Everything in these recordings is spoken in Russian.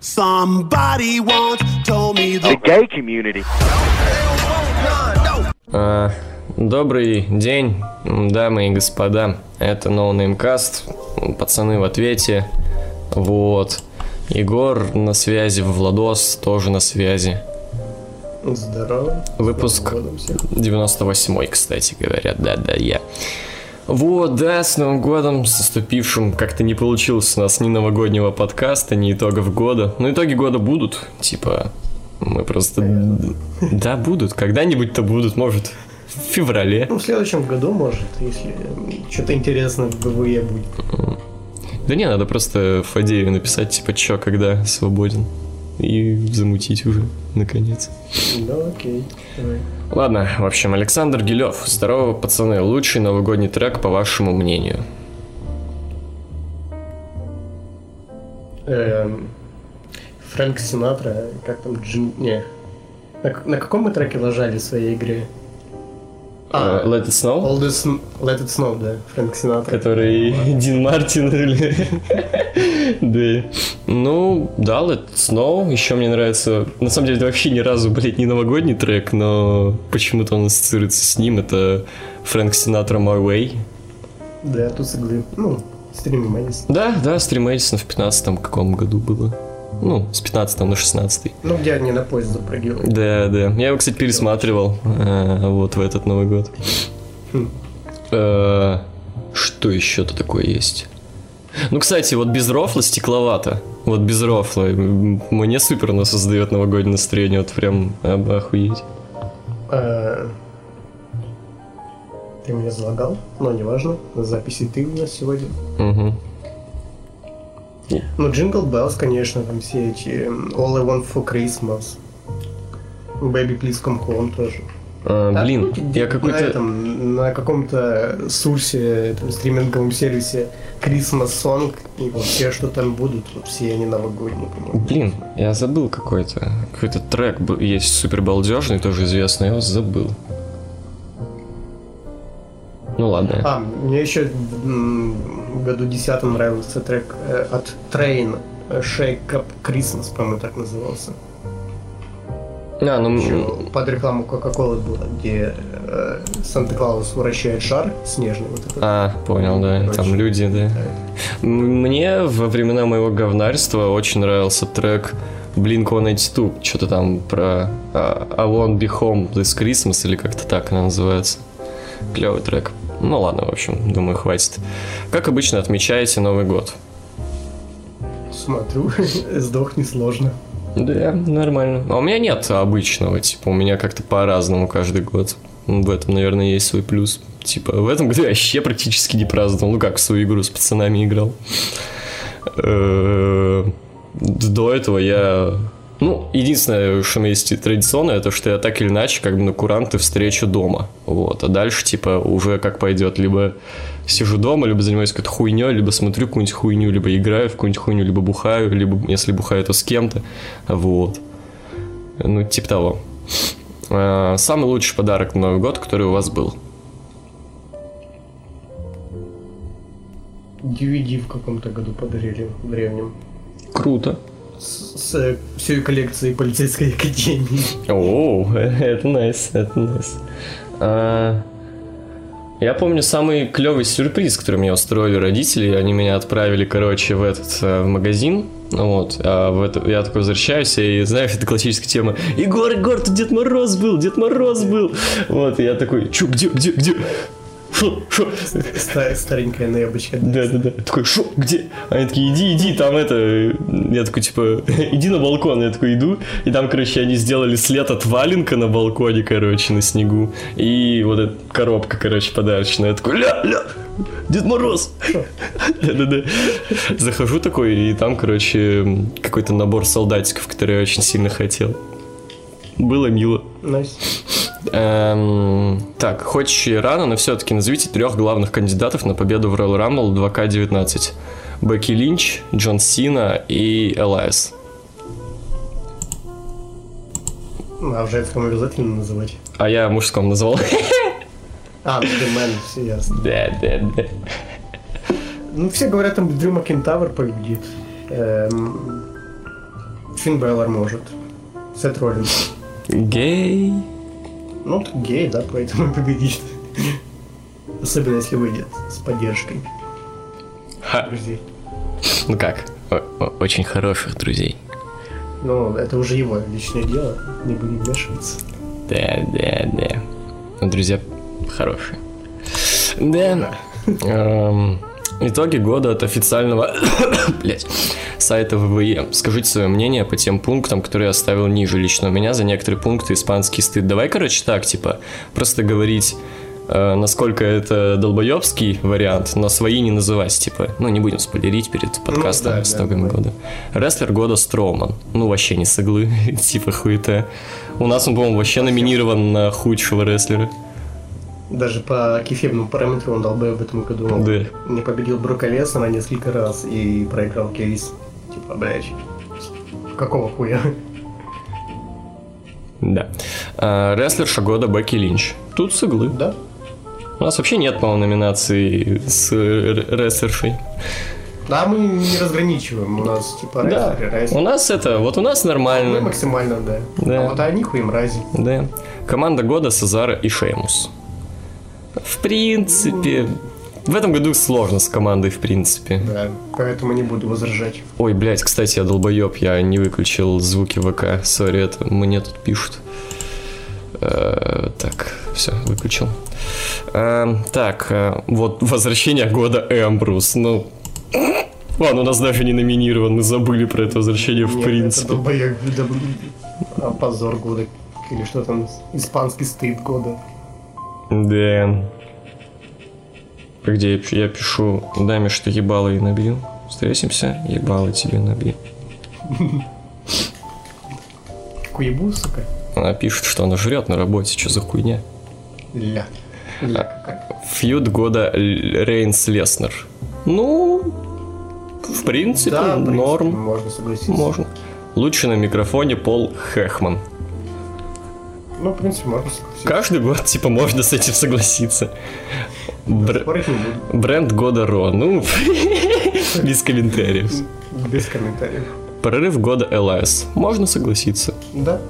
Somebody once told me the gay community. А, добрый день, дамы и господа. Это No Name Cast. Пацаны в ответе. Вот. Егор на связи, Владос тоже на связи. Здорово. Выпуск 98 кстати говоря. Да-да, я. Вот, да, с Новым годом, с наступившим. Как-то не получилось у нас ни новогоднего подкаста, ни итогов года. Но итоги года будут, типа, мы просто... Да, будут, когда-нибудь-то будут, может, в феврале. Ну, в следующем году, может, если что-то интересное в ГВЕ будет. Да не, надо просто Фадееву написать, типа, чё, когда свободен. И замутить уже, наконец. Да, окей, давай. Ладно, в общем, Александр Гилев. Здорово, пацаны. Лучший новогодний трек, по вашему мнению? Эм, Фрэнк Синатра, как там, Джин... Не. На, на каком мы треке ложали в своей игре? А, Let It Snow? All this... Let It Snow, да, Фрэнк Синатра. Который Дин Мартин или... Да. Ну, да, Let It Snow. Еще мне нравится... На самом деле, это вообще ни разу, блядь, не новогодний трек, но почему-то он ассоциируется с ним. Это Фрэнк Синатра My Way. Да, тут сыграли. Ну, стрим Мэдисон. Да, да, стрим Эдисон в 15-м каком году было. Ну, с 15 на 16 Ну, где они на поезд запрыгивают. Да, да. Я его, кстати, пересматривал э, вот в этот Новый год. Хм. Э, Что еще-то такое есть? Ну, кстати, вот без рофла стекловато. Вот без рофла. Мне супер оно создает новогоднее настроение. Вот прям об- охуеть. Э, Ты меня залагал, но неважно. Записи ты у нас сегодня. Ну, Jingle Bells, конечно, там все эти All I Want for Christmas. Baby Please Come Home тоже. А, А, блин, ну, я На, какой-то... этом, на каком-то сурсе, этом, стриминговом сервисе Christmas Song, и вот все, что там будут, вот все они новогодние, по-моему. Блин, я забыл какой-то. Какой-то трек был- есть супер балдежный, тоже известный, я его забыл. Ну ладно. А, мне еще в году десятом нравился трек э, от Train, э, Shake Up Christmas, по-моему, так назывался. А, ну, Еще под рекламу Кока-Колы было, где э, Санта-Клаус вращает шар снежный. Вот этот. А, понял, да. Короче, Там люди, да. да. Мне во времена моего говнарства очень нравился трек Blink-182. Что-то там про а, I won't be home this Christmas или как-то так она называется. Клевый трек. Ну ладно, в общем, думаю, хватит. Как обычно отмечаете Новый год? Смотрю, сдохни сложно. Да, нормально. А у меня нет обычного, типа, у меня как-то по-разному каждый год. В этом, наверное, есть свой плюс. Типа, в этом году я вообще практически не праздновал. Ну как, в свою игру с пацанами играл. Э, До этого я... Ну, единственное, что у меня есть традиционно, это что я так или иначе, как бы на куранты встречу дома. Вот. А дальше, типа, уже как пойдет. Либо сижу дома, либо занимаюсь какой-то хуйней, либо смотрю какую-нибудь хуйню, либо играю в какую-нибудь хуйню, либо бухаю, либо, если бухаю, то с кем-то. Вот. Ну, типа того. А, Самый лучший подарок на Новый год, который у вас был. DVD в каком-то году подарили в древнем. Круто. С, с, всей коллекцией полицейской академии. О, это найс, это найс. Я помню самый клевый сюрприз, который мне устроили родители. Они меня отправили, короче, в этот э, в магазин. Вот, а в это, я такой возвращаюсь, и знаешь, это классическая тема. Егор, Егор, тут Дед Мороз был, Дед Мороз был. Вот, и я такой, чё, где, где, где? Шо, шо? Ста- Старенькая ноябочка. Да, да, да. Такой, шо, где? Они такие, иди, иди, там это... Я такой, типа, иди на балкон. Я такой, иду. И там, короче, они сделали след от валенка на балконе, короче, на снегу. И вот эта коробка, короче, подарочная. Я такой, ля, ля, Дед Мороз. Да-да-да. Захожу такой, и там, короче, какой-то набор солдатиков, который я очень сильно хотел. Было мило. Nice. Эм, так, хоть и рано, но все-таки назовите трех главных кандидатов на победу в Royal Rumble 2К19. Бекки Линч, Джон Сина и Элайас. А в женском обязательно называть? А я мужском назвал. А, ну, The Man, все ясно. Да, да, да. Ну, все говорят, там Дрю Макентавр победит. Эм, Финн Беллар может. Сет Роллинс. Гей. Ну, так гей, да, поэтому и победит. Особенно если выйдет с поддержкой Ха. друзей. Ну как? О- очень хороших друзей. Ну, это уже его личное дело, не будем вмешиваться. Да, да, да. Ну, друзья хорошие. Да. Эм, Итоги года от официального блядь, сайта ВВЕ. Скажите свое мнение по тем пунктам, которые я оставил ниже. Лично у меня за некоторые пункты испанский стыд. Давай, короче, так, типа, просто говорить, э, насколько это долбоебский вариант, но свои не называть, типа, ну, не будем спойлерить перед подкастом да, с да, итогами давай. года. Рестлер года Строуман. Ну, вообще не с иглы, типа, хуета. У нас он, по-моему, вообще номинирован на худшего рестлера. Даже по кефирному параметру он долбоеб в этом году. Да. Не победил Брока Леснера несколько раз и проиграл кейс. Типа, блядь, какого хуя? Да. А, рестлерша года Бекки Линч. Тут с иглы. Да? У нас вообще нет, по-моему, номинации с рестлершей. Да, мы не разграничиваем. У нас типа Да. рестлеры, рестлеры. У нас это, вот у нас Мы нормально. максимально, да. Да. А вот они хуй мрази. Да. Команда года Сезаро и Шеймус. В принципе, в этом году сложно с командой, в принципе. Да, поэтому не буду возражать. Ой, блядь, кстати, я долбоеб, я не выключил звуки ВК. Sorry, это мне тут пишут. Э, так, все, выключил. Э, так, э, вот возвращение года Эмбрус. Ну, ладно, у нас даже не номинирован, мы забыли про это возвращение в Нет, принципе. Это долбоёб, позор года. Или что там, испанский стыд года. Да. Где я, пи- я пишу даме, что ебало и набью. Встретимся, ебало тебе набью. Куебу, сука. Она пишет, что она жрет на работе, что за хуйня. Ля. Ля какая. Фьюд года Рейнс Леснер. Ну, в принципе, Да, в принципе, норм. можно согласиться. Можно. Лучше на микрофоне Пол Хехман. Ну, в принципе, можно согласиться. Каждый год, типа, можно с этим согласиться. Бр-. Бренд года Ро. Ну, без комментариев. Без комментариев. Прорыв года ЛС. Можно согласиться. Да.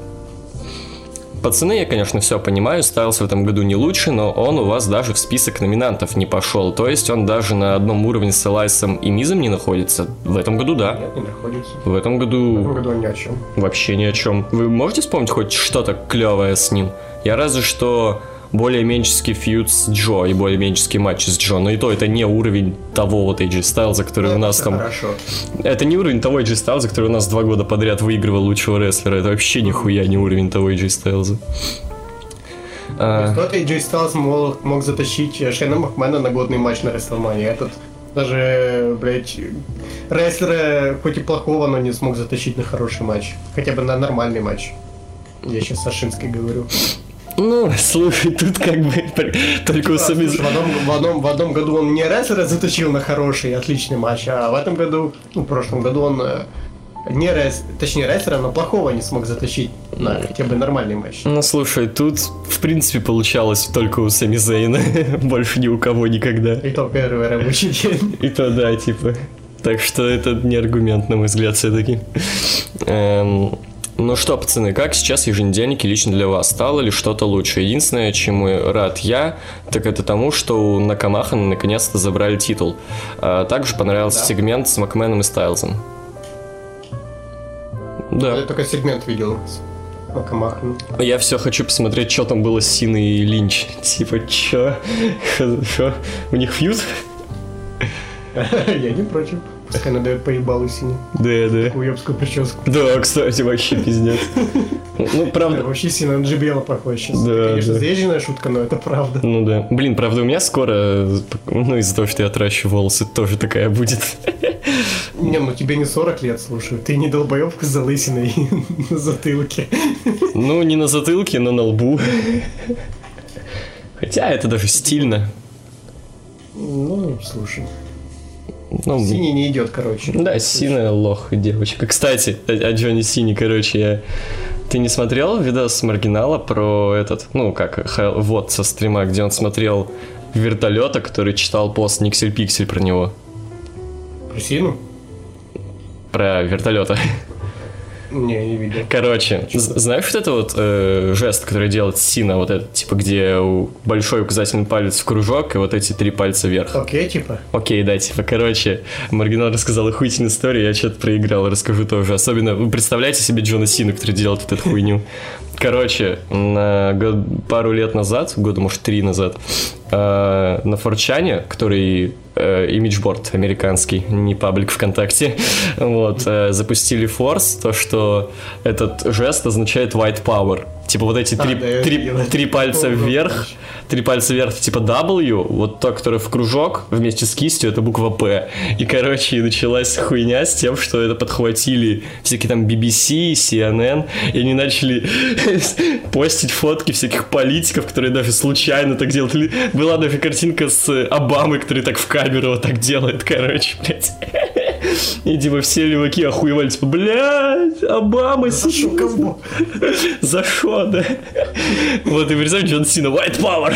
Пацаны, я, конечно, все понимаю, Стайлс в этом году не лучше, но он у вас даже в список номинантов не пошел. То есть он даже на одном уровне с Элайсом и Мизом не находится. В этом году да. Нет, не находится. В этом В этом году году ни о чем. вообще ни о чем. Вы можете вспомнить хоть что-то клевое с ним? Я разве что более менческий фьюд с Джо и более менческий матч с Джо, но и то это не уровень того вот AJ Styles, который у нас Это там... Хорошо. Это не уровень того AJ Styles, который у нас два года подряд выигрывал лучшего рестлера. Это вообще нихуя не уровень того AJ Styles. А, Кто-то Джей Стайлз мог, мог затащить э, Шейна Макмена на годный матч на Рестлмане. Этот даже, блядь, рестлера хоть и плохого, но не смог затащить на хороший матч. Хотя бы на нормальный матч. Я сейчас о Шинской говорю. Ну, слушай, тут как бы только у Сами... В, одном, в, одном, в одном году он не рестлера затащил на хороший, отличный матч, а в этом году, ну, в прошлом году он э, не рес, точнее рестлера, но плохого не смог затащить на хотя бы нормальный матч. Ну, слушай, тут, в принципе, получалось только у Сами Зейна. Больше ни у кого никогда. И то первый рабочий день. И то да, типа. Так что это не аргумент, на мой взгляд, все-таки. Эм, ну что, пацаны, как сейчас еженедельники лично для вас? Стало ли что-то лучше? Единственное, чему рад я, так это тому, что у Накамахана наконец-то забрали титул. А также понравился Да. сегмент с Макменом и Стайлзом. Да. Я только сегмент видел с Макамахом. Я все хочу посмотреть, что там было с Синой и Линч. Типа, чё? У них фьюз? Я не против. Пускай надает поебалу сине. Да, да. Уебскую прическу. Да, кстати, вообще пиздец. Ну, Да, правда, Вообще сильно на Джибела похож сейчас. Да, Конечно, да. заезженная шутка, но это правда. Ну да. Блин, правда, у меня скоро, ну, из-за того, что я отращу волосы, тоже такая будет. Не, ну тебе не 40 лет, слушай. Ты не долбоебка с залысиной на затылке. Ну, не на затылке, но на лбу. Хотя это даже стильно. Ну, слушай. Ну, Синий не идет, короче. да, синяя лох девочка. Кстати, о Джонни Сини, короче, я... Ты не смотрел видос с маргинала про этот, ну, как, вот со стрима, где он смотрел вертолета, который читал пост Никсель Пиксель про него? Про сину? Про вертолета. Не, не видел. Короче, знаешь вот это вот э, жест, который делает Сина, вот этот, типа, где большой указательный палец в кружок и вот эти три пальца вверх. Окей, типа. Окей, да, типа, короче, Маргинал рассказал охуительную историю, я что-то проиграл, расскажу тоже. Особенно, вы представляете себе Джона Сина, который делает вот эту хуйню. Короче, на год- пару лет назад, года, может, три назад, э, на Форчане, который э, имиджборд американский, не паблик ВКонтакте, вот, э, запустили форс, то, что этот жест означает white power. Типа вот эти А, три, да, я три, три пальца Помню, вверх, помню. три пальца вверх, типа W, вот то, которое в кружок, вместе с кистью, это буква П. И, короче, началась хуйня с тем, что это подхватили всякие там BBC, CNN, и они начали постить фотки всяких политиков, которые даже случайно так делают. Была даже картинка с Обамой, который так в камеру вот так делает, короче, блядь. И типа все леваки охуевали, типа, блядь, Обама Шо, кого? За шо, да? Вот, и представь, Джон Сина, White Power.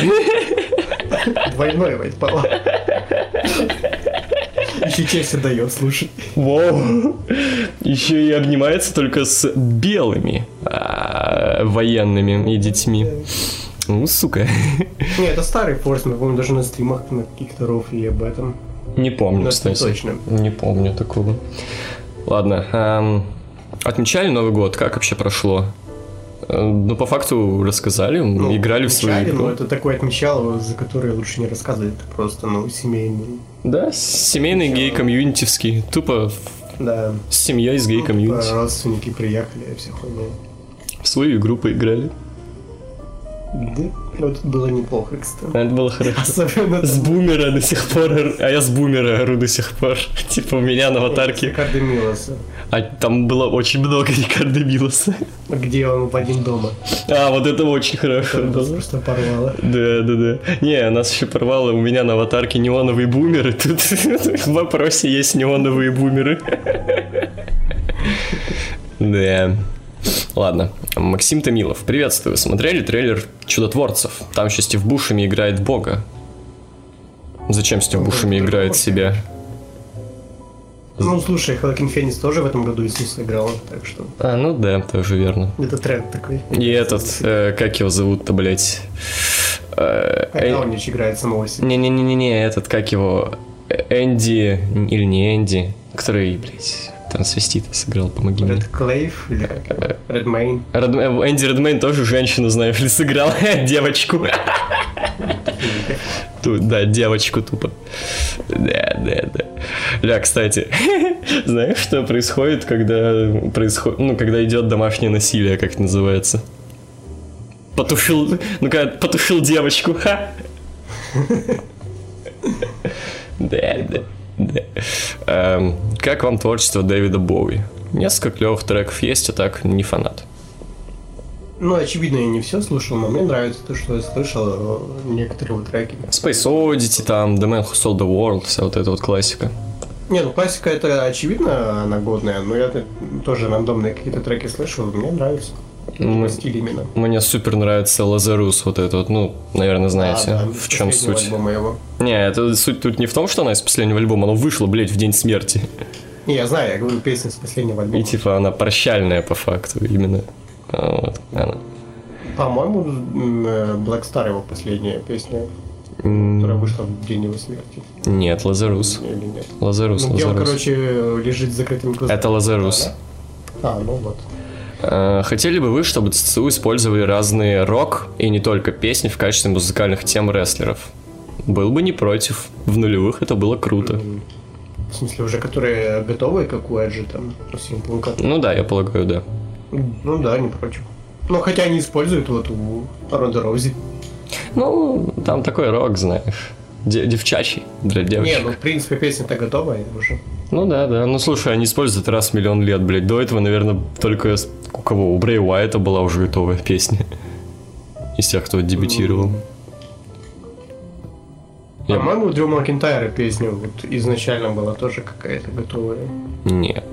Двойной white power. Еще честь дает, слушай. Воу. Еще и обнимается только с белыми а, военными и детьми. Ну, сука. Не, это старый форс, мы помню даже на стримах на каких-то рофли об этом. Не помню, Ну, кстати. точно. Не помню такого. Ладно. эм, отмечали Новый год? Как вообще прошло? Э, Ну, по факту рассказали, Ну, играли в свою игру. но это такое отмечало, за которое лучше не рассказывать, это просто, ну, семейный. Да, семейный гей-комьюнитивский. Тупо Да. с семьей, с гей-комьюнити. Родственники приехали, все хуйня. В свою игру поиграли. Да, ну, это было неплохо, кстати. Это было хорошо. Особенно С бумера до сих пор, а я с бумера ору до сих пор. Типа у меня на аватарке. Рикардо Милоса. А там было очень много Рикардо Милоса. Где он в один дома. А, вот это очень хорошо Нас было. просто порвало. Да, да, да. Не, нас еще порвало, у меня на аватарке неоновые бумеры. Тут в вопросе есть неоновые бумеры. Да. Ладно. Максим Томилов. Приветствую. Смотрели трейлер Чудотворцев? Там еще Стив Бушеми играет Бога. Зачем Стив Бушеми играет себя? Ну, слушай, Хоакин Феникс тоже в этом году Иисуса играл, так что А, ну да, тоже верно. это тренд такой. И этот, э, как его зовут-то, блядь? Э, Эй- играет самого себя. Не-не-не-не, этот, как его, Э, Энди, или не Энди, который, блядь, трансвестита сыграл, помоги мне. Ред Клейв или как его? Ред э, Энди Редмейн тоже женщину, знаешь ли, сыграл, девочку. Тут, да, девочку тупо. Да, да, да. Ля, кстати, знаешь, что происходит, когда происходит, ну, когда идет домашнее насилие, как это называется? Потушил, ну, когда потушил девочку, ха. Да, да, Как вам творчество Дэвида Боуи? Несколько клевых треков есть, а так не фанат. Ну, очевидно, я не все слушал, но мне нравится то, что я слышал, э, некоторые вот треки. Space Oddity, там, The Man Who Sold the World, вся вот эта вот классика. Не, ну классика это очевидно, она годная, но я тоже рандомные какие-то треки слышал, мне нравится. Мы- Стиль именно. Мне супер нравится Лазарус, вот это вот, ну, наверное, знаете, А, да, в чем суть. его. Не, это суть тут не в том, что она из последнего альбома, она вышла, блядь, в день смерти. Не, я знаю, я говорю песни с последнего альбома. И типа она прощальная по факту именно. А, Вот, она. По-моему, м, э, Black Star его последняя песня, которая вышла в день его смерти. Нет, Лазарус. Или нет? Лазарус, Ну, где он, Лазарус. короче, лежит с закрытыми глазами. Это Лазарус. А, ну вот. Э, Хотели бы вы, чтобы ЦЦУ использовали разные рок и не только песни в качестве музыкальных тем рестлеров? Был бы не против. В нулевых это было круто. В смысле, уже которые готовые, как у Эджи, там, Симпунка. Ну да, я полагаю, да. Ну да, не против. Ну, хотя они используют вот у Ронда Роузи. Ну, там такой рок, знаешь. Де- девчачий для Не, девочек. ну, в принципе, песня-то готовая уже. Ну да, да. Ну слушай, они используют раз в миллион лет, блядь. До этого, наверное, только у кого? У Брэй Уайта была уже готовая песня. Из тех, кто дебютировал. Я- По-моему, у Дрю Макинтайра песня вот изначально была тоже какая-то готовая. Нет.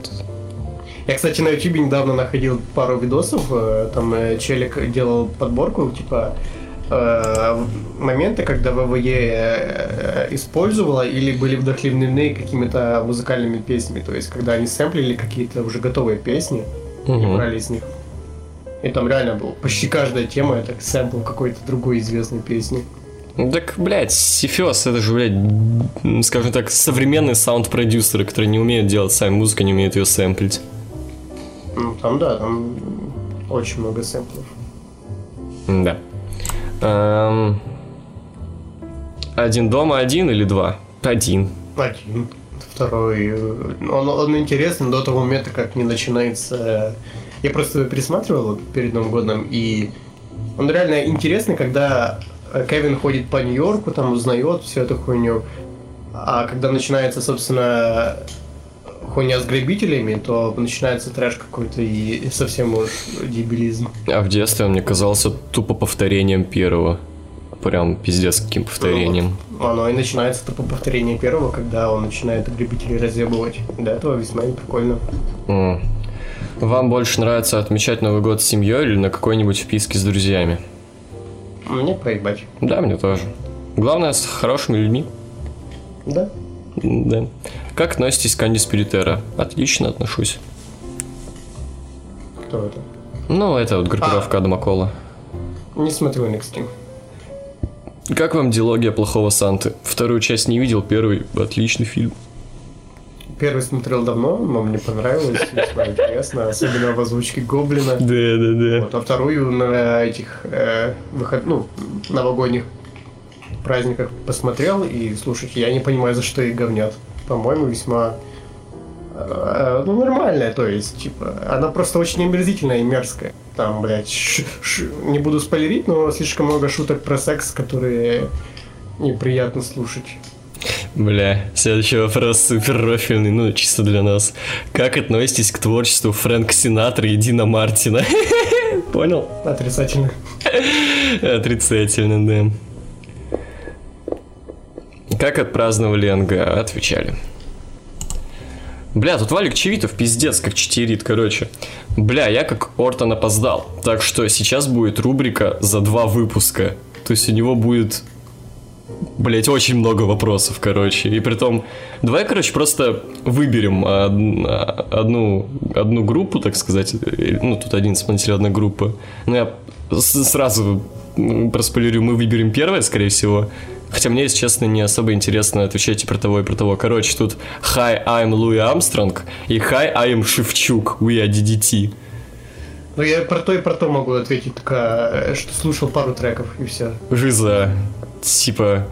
Я, кстати, на YouTube недавно находил пару видосов, э, там э, челик делал подборку, типа моменты, когда ВВЕ э, использовала или были вдохновлены какими-то музыкальными песнями, то есть когда они сэмплили какие-то уже готовые песни и Мгм. брали из них. И там реально был почти каждая тема это сэмпл какой-то другой известной песни. Так, блядь, Сифиос, это же, блядь, скажем так, современные саунд-продюсеры, которые не умеют делать сами музыку, не умеют ее сэмплить. Ну, там да, там очень много сэмплов. Да. Эм, Один дома один или два? Один. Один. Второй. Он, он интересный до того момента, как не начинается. Я просто пересматривал перед Новым годом, и он реально интересный, когда Кевин ходит по Нью-Йорку, там узнает всю эту хуйню. А когда начинается, собственно, хуйня с грабителями, то начинается трэш какой-то и совсем уж дебилизм. А в детстве он мне казался тупо повторением первого. Прям пиздец каким повторением. Оно и начинается тупо повторение первого, когда он начинает грабителей разъебывать. До этого весьма прикольно. М. Вам больше нравится отмечать Новый год с семьей или на какой-нибудь вписке с друзьями? Мне проебать. Да, мне тоже. Главное, с хорошими людьми. Да. Да. Как относитесь к Анди Спиритера? Отлично отношусь. Кто это? Ну, это вот группировка Адама Кола. Не смотрю NXT. Как вам дилогия плохого Санты? Вторую часть не видел, первый отличный фильм. Первый смотрел давно, но мне понравилось, весьма интересно, особенно в озвучке Гоблина. Да, да, да. Вот, а вторую на этих э, выход, ну, новогодних праздниках посмотрел, и слушайте, я не понимаю, за что их говнят. По-моему, весьма э, ну, нормальная, то есть, типа, она просто очень омерзительная и мерзкая. Там, блядь, ш- ш- не буду спойлерить, но слишком много шуток про секс, которые неприятно слушать. Бля, следующий вопрос супер рофильный, ну, чисто для нас. Как относитесь к творчеству Фрэнка Синатра и Дина Мартина? Понял? Отрицательно. Отрицательно, да. Как отпраздновали НГА? Отвечали. Бля, тут Валик Чевитов пиздец как читерит, короче. Бля, я как Ортон опоздал. Так что сейчас будет рубрика за два выпуска. То есть у него будет Блять, очень много вопросов, короче. И при том, давай, короче, просто выберем од- одну, одну группу, так сказать. Ну, тут один исполнитель, одна группа. Ну, я сразу проспойлерю, мы выберем первое, скорее всего. Хотя мне, если честно, не особо интересно отвечать и про того, и про того. Короче, тут Hi, I'm Луи Армстронг и Hi, I'm Шевчук, We are DDT. Ну, я про то и про то могу ответить, только э, что слушал пару треков, и все. Жиза, типа,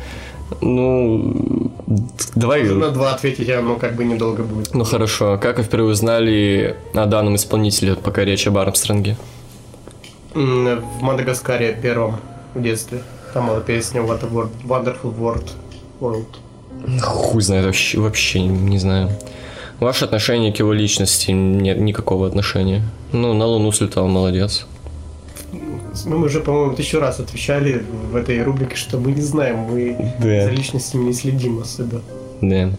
ну, давай... На два ответить, а ну как бы недолго будет. Ну хорошо, как вы впервые узнали о данном исполнителе, пока речь об Армстронге? В Мадагаскаре первом в детстве. Там была песня What a World, Wonderful World. World. Хуй знает, вообще, вообще не знаю. Ваше отношение к его личности нет никакого отношения. Ну, на Луну слетал, молодец. Ну, мы уже, по-моему, тысячу раз отвечали в этой рубрике, что мы не знаем, мы Да. за личностями не следим особо. Да.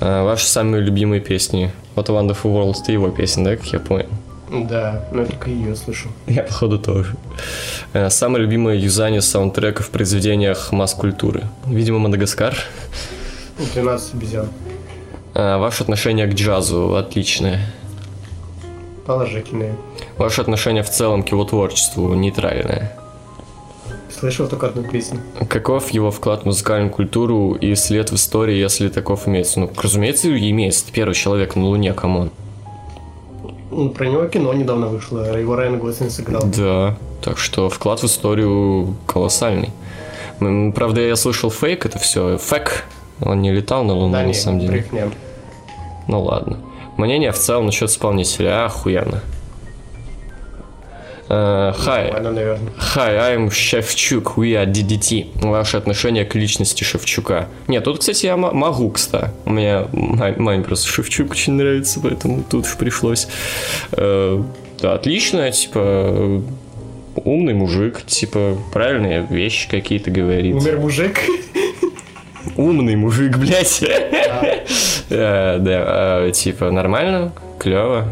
А, ваши самые любимые песни. Вот Wonderful World это его песня, да, как я понял? Да, но я только ее слышу. Я, походу, тоже. А, Самое любимое юзание саундтрека в произведениях масс-культуры. Видимо, Мадагаскар. 12 обезьян. А, Ваше отношение к джазу отличное. Положительные. Ваше отношение в целом к его творчеству нейтральное. Слышал только одну песню. Каков его вклад в музыкальную культуру и след в истории, если таков имеется? Ну, разумеется, имеется. Это первый человек на Луне, come on. Ну, Про него кино недавно вышло, его Райан Гослинг сыграл. Да, так что вклад в историю колоссальный. М, Правда, я слышал фейк, это все фэк. Он не летал на Луну, Да, на самом деле. брехня. Ну ладно. Мнение в целом насчет исполнителя охуенно. Хай. Нормально, наверное. Hi, I'm Шевчук, we are DDT. Ваше отношение к личности Шевчука. Нет, тут, кстати, я могу, кстати. У меня ма- маме просто Шевчук очень нравится, поэтому тут уж пришлось. Э, да, отлично, типа, умный мужик, типа, правильные вещи какие-то говорит. Умер мужик. Умный мужик, блядь. Да, э, типа, нормально, клево.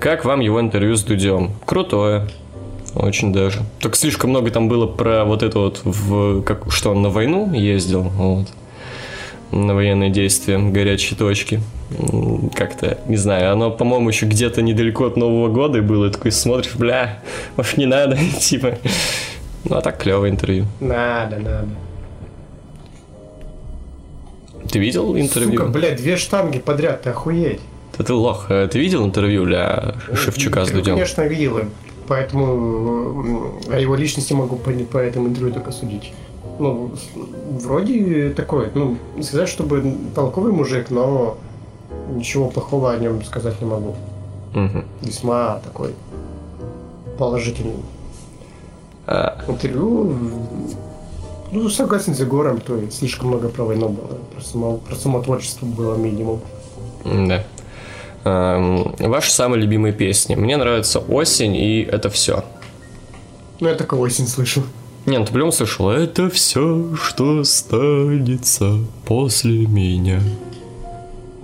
Как вам его интервью с Дудем? Крутое. Очень даже. Только слишком много там было про вот это вот, в, как, что он на войну ездил, вот. На военные действия, горячие точки. как-то, не знаю, оно, по-моему, еще где-то недалеко от Нового года было, и такой смотришь, бля, может не надо, типа. Ну а так клевое интервью. Надо, надо. Ты видел интервью? Сука, блядь, две штанги подряд, ты охуеть. Да ты лох. Э, Ты видел интервью для Шевчука с Дудем? Конечно, видел, поэтому о его личности могу по, по этому интервью только судить. Ну, вроде такой, ну, не сказать, чтобы толковый мужик, но ничего плохого о нем сказать не могу. Мгм. Весьма такой положительный. А, Интервью, ну, согласен с Егором, то есть слишком много про войну было, про само, про само творчество было минимум. да. Эм, Ваши самые любимые песни. Мне нравится осень, и это все. Ну, я только осень слышу. Не, ну ты по слышал? Это все, что останется после меня.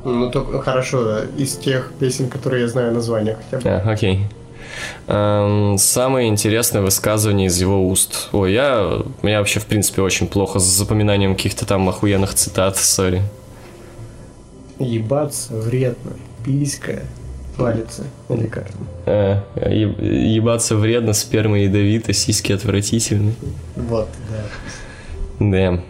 Ну, только хорошо, из тех песен, которые я знаю названия хотя бы. А, окей. Эм, самое интересное высказывание из его уст. Ой, я, я вообще, в принципе, очень плохо с запоминанием каких-то там охуенных цитат, сори. Ебаться вредно, писька, палится, или как там. Е- ебаться вредно, сперма ядовита, сиськи отвратительны. Вот, да. Да.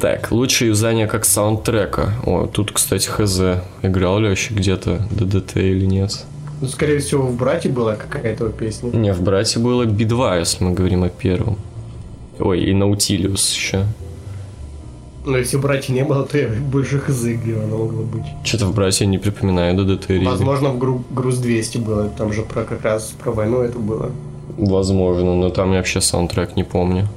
Так, лучшее юзание как саундтрека. О, тут, кстати, хз. Играл ли вообще где-то ДДТ или нет? Ну, скорее всего, в «Брате» была какая-то песня. Не, в «Брате» было Би-2, если мы говорим о первом. Ой, и Наутилиус еще. Но если в «Брате» не было, то я больше хз, где она могла быть. Что-то в «Брате» я не припоминаю ДДТ или... Возможно, в гру- «Груз-200» было, там же про как раз про войну это было. Возможно, но там я вообще саундтрек не помню.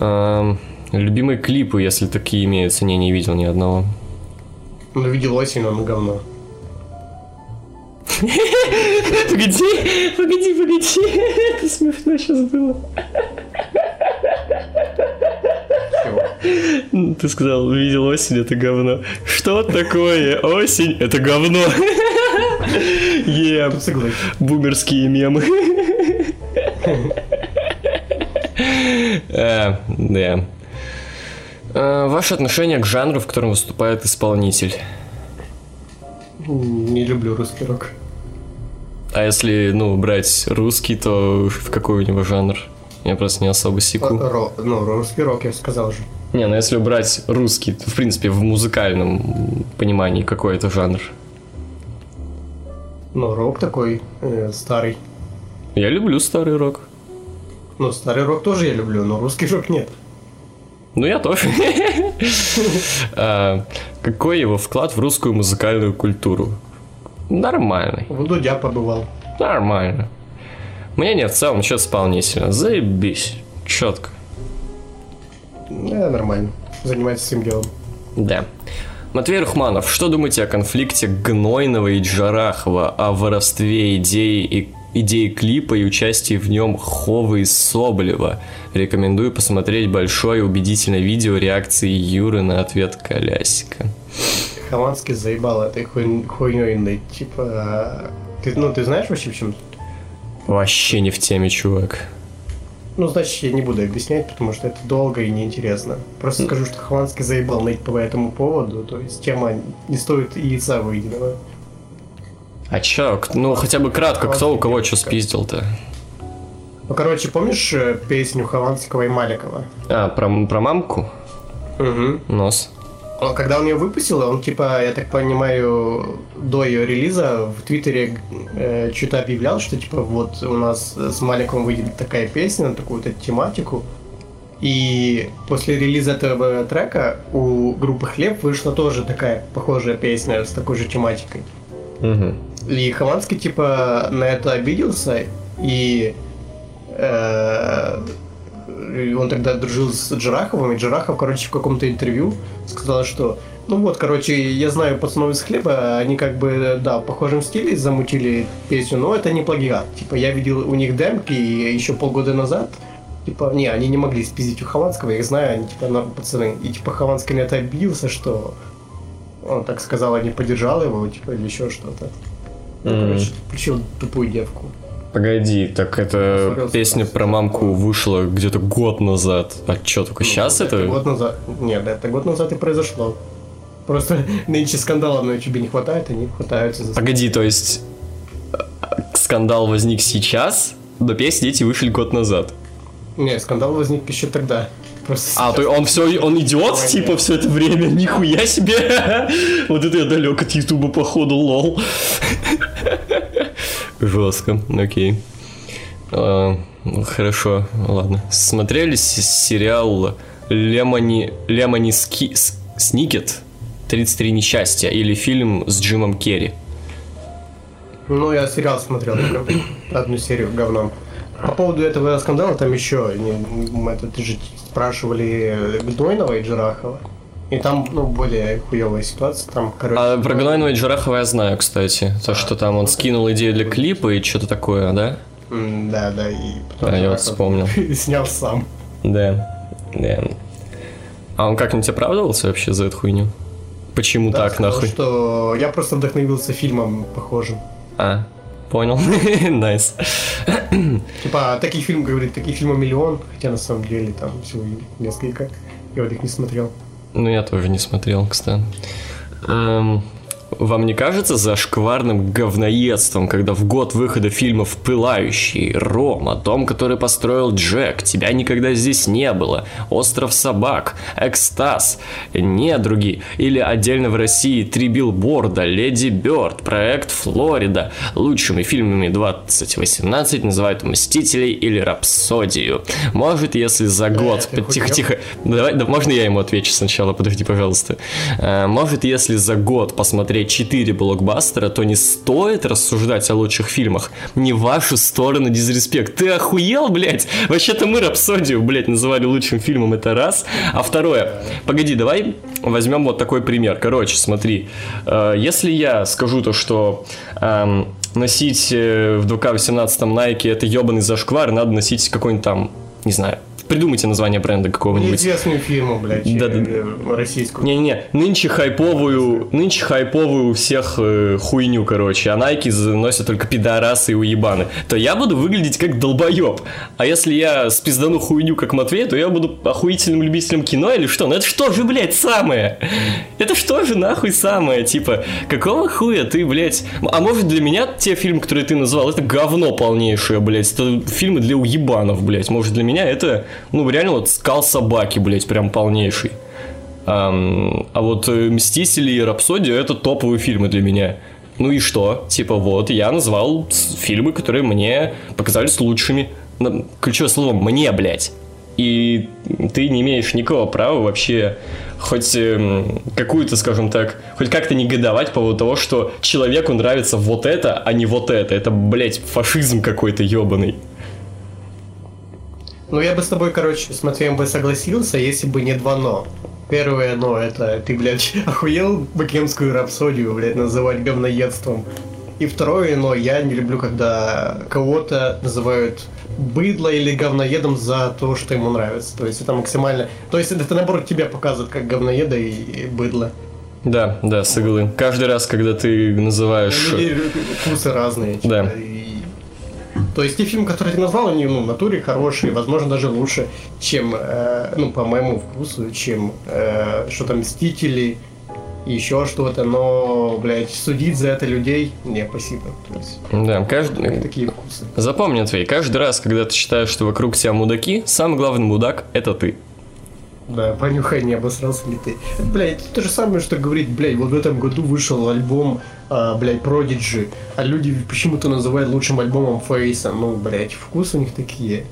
Ам, любимые клипы, если такие имеются. Не, не видел ни одного. Ну, видел осень, он говно. Погоди, погоди, погоди. Это смешно сейчас было. Ты сказал, видел осень, это говно. Что такое осень? Это говно. Е, Согласен. бумерские мемы. Э, Да. Э, Ваше отношение к жанру, в котором выступает исполнитель? Не люблю русский рок. А если, ну, брать русский, то в какой у него жанр? Я просто не особо секу. Ро- ну, русский рок, я сказал же. Не, ну если брать русский, то, в принципе, в музыкальном понимании какой это жанр? Ну, рок такой э, старый. Я люблю старый рок. Ну, старый рок тоже я люблю, но русский рок нет. Ну, я тоже. А, Какой его вклад в русскую музыкальную культуру? Нормальный. В Дудя побывал. Нормально. Мне нет, в целом, что исполнительно. Заебись. Четко. Да, нормально. Занимается своим делом. Да. Матвей Рухманов, что думаете о конфликте Гнойного и Джарахова, о воровстве идеи и идеи клипа и участии в нем Ховы и Соболева? Рекомендую посмотреть большое убедительное видео реакции Юры на ответ Колясика. Хованский заебал этой хуй- хуйней. Типа, а, ты, ну, ты знаешь вообще, в чем Вообще не в теме, чувак. Ну, значит, я не буду объяснять, потому что это долго и неинтересно. Просто скажу, что Хованский заебал ныть по этому поводу, то есть тема не стоит и яйца выеденного. А чё, ну хотя бы кратко, кто у кого что спиздил-то? Ну, короче, помнишь э, песню Хованского и Маликова? А, про, про мамку? Угу. Нос. Когда он ее выпустил, он, типа, я так понимаю, до ее релиза в Твиттере э, что-то объявлял, что, типа, вот у нас с Маликовым выйдет такая песня на такую-то тематику. И после релиза этого трека у группы Хлеб вышла тоже такая похожая песня с такой же тематикой. Угу. И Хованский, типа, на это обиделся, и э, и он тогда дружил с Джараховым, и Джарахов, короче, в каком-то интервью сказал, что ну вот, короче, я знаю пацанов из хлеба, они как бы, да, в похожем стиле замутили песню, но это не плагиат. Типа, я видел у них демки еще полгода назад, типа, не, они не могли спиздить у Хованского, я их знаю, они, типа, норм пацаны. И, типа, Хованский на это обиделся, что он так сказал, а не поддержал его, типа, или еще что-то. Мгм. короче, включил тупую девку. Погоди, так это песня про мамку вышла где-то год назад. А чё, только сейчас Ну, это? Год назад. Нет, это год назад и произошло. Просто нынче скандалов на ютубе не хватает, они хватаются за... Погоди, то есть э, скандал возник сейчас, но песни эти вышли год назад. Не, скандал возник еще тогда. Просто А, то он все, он идет, Ой, типа, нет. все это время, нихуя себе. Вот это я далек от Ютуба, походу, лол. Жестко, окей. А, ну, Хорошо, ладно. Смотрели сериал Лемони, Лемони Ски, Сникет? 33 несчастья или фильм с Джимом Керри. Ну, я сериал смотрел, одну серию говном. По поводу этого скандала, там еще мы это же спрашивали Гнойного и Джарахова. И там, ну, более хуевая ситуация, там, короче... А про Гнойного и Джарахова я знаю, кстати. То, что там он скинул идею для клипа и что-то такое, да? М, Да, да, и потом Да, я вот вспомнил. снял сам. Да. Да. А он как-нибудь оправдывался вообще за эту хуйню? Почему Да, так, сказал, нахуй? что я просто вдохновился фильмом похожим. А, понял. Nice. Типа, таких фильмов, говорит, таких фильмов миллион, хотя на самом деле там всего несколько. Я вот их не смотрел. Ну, я тоже не смотрел, кстати. Эм, Вам не кажется зашкварным говноедством, когда в год выхода фильмов «Пылающий», «Рома», «Дом, который построил Джек», «Тебя никогда здесь не было», «Остров собак», «Экстаз», «Недруги» или отдельно в России «Три билборда», «Леди Бёрд», «Проект Флорида» лучшими фильмами 2018 называют «Мстителей» или «Рапсодию». Может, если за год... ты Тихо, охуел? тихо. Давай, да, можно я ему отвечу сначала? Подожди, пожалуйста. Э, Может, если за год посмотреть 4 блокбастера, то не стоит рассуждать о лучших фильмах. Не вашу сторону дизреспект. Ты охуел, блядь? Вообще-то мы Рапсодию, блядь, называли лучшим фильмом, это раз. А второе, погоди, давай возьмем вот такой пример. Короче, смотри, э, если я скажу то, что эм, носить э, в 2К18 Nike это ебаный зашквар, надо носить какой-нибудь там, не знаю, придумайте название бренда какого-нибудь. Неизвестную фирму, блядь, Да, да, э, российскую. Не-не-не, нынче хайповую, нынче хайповую у всех э, хуйню, короче, а Nike носят только пидорасы и уебаны, то я буду выглядеть как долбоеб. А если я спиздану хуйню, как Матвей, то я буду охуительным любителем кино или что? Ну это что же, блядь, самое? Это что же нахуй самое? Типа, какого хуя ты, блядь? А может для меня те фильмы, которые ты назвал, это говно полнейшее, блядь. Это фильмы для уебанов, блядь. Может для меня это, ну реально вот скал собаки, блядь, прям полнейший. Ам, а вот э, Мстители и Рапсодия это топовые фильмы для меня. Ну и что? Типа вот, я назвал фильмы, которые мне показались лучшими. Ключевое слово «мне», блядь. И ты не имеешь никакого права вообще хоть эм, какую-то, скажем так, хоть как-то негодовать по поводу того, что человеку нравится вот это, а не вот это. Это, блядь, фашизм какой-то ебаный. Ну, я бы с тобой, короче, с Матвеем бы согласился, если бы не два «но». Первое «но» — это ты, блядь, охуел богемскую рапсодию, блядь, называть говноедством. И второе «но» — я не люблю, когда кого-то называют быдло или говноедом за то, что ему нравится. То есть это максимально... То есть это, наоборот, тебя показывает как говноеда и, быдло. Да, да, соглы. Каждый раз, когда ты называешь... У людей вкусы разные. типа, Да. и- То есть те фильмы, которые ты назвал, они ну, в натуре хорошие, возможно, даже лучше, чем, э, ну, по моему вкусу, чем э, что-то Мстители, еще что-то, но, блядь, судить за это людей, не, спасибо. Есть, Да, каждый... такие вкусы. Запомни, Матвей, каждый раз, когда ты считаешь, что вокруг тебя мудаки, самый главный мудак – это ты. Да, понюхай, не обосрался ли ты. Блять, то же самое, что говорить, блядь, вот в этом году вышел альбом, а, блядь, Prodigy, а люди почему-то называют лучшим альбомом Фейса. Ну, блядь, вкус у них такие.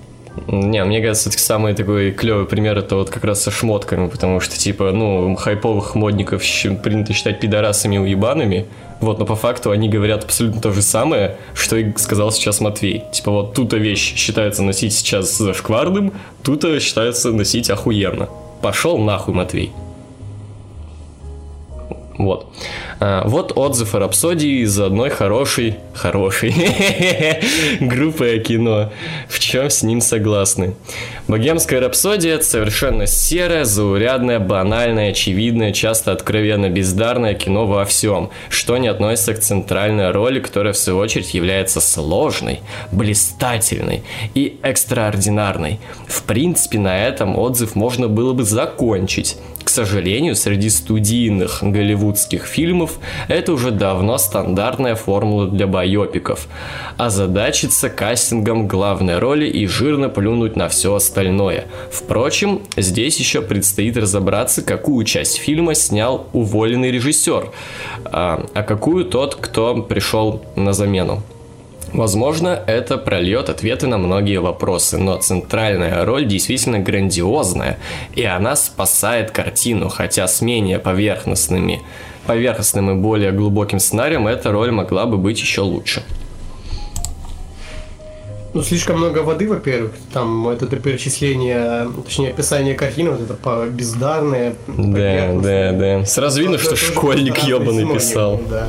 Не, мне кажется, это самый такой клевый пример это вот как раз со шмотками, потому что, типа, ну, хайповых модников принято считать пидорасами и уебанами, вот, но по факту они говорят абсолютно то же самое, что и сказал сейчас Матвей. Типа, вот тут-то вещь считается носить сейчас зашкварным, тут-то считается носить охуенно. Пошел нахуй, Матвей. Вот. А, вот отзыв о Рапсодии из одной хорошей, хорошей группы о кино. В чем с ним согласны? Богемская рапсодия совершенно серое, заурядное, банальное, очевидное, часто откровенно бездарное кино во всем, что не относится к центральной роли, которая в свою очередь является сложной, блистательной и экстраординарной. В принципе, на этом отзыв можно было бы закончить. Сожалению, среди студийных голливудских фильмов это уже давно стандартная формула для байопиков. Озадачиться кастингом главной роли и жирно плюнуть на все остальное. Впрочем, здесь еще предстоит разобраться, какую часть фильма снял уволенный режиссер, а, а какую тот, кто пришел на замену. Возможно, это прольет ответы на многие вопросы, но центральная роль действительно грандиозная, и она спасает картину, хотя с менее поверхностными, поверхностным и более глубоким сценарием эта роль могла бы быть еще лучше. Ну, слишком много воды, во-первых. Там вот это перечисление, точнее, описание картины, вот это бездарное. Да, да, да. Сразу видно, что школьник ебаный писал. Да.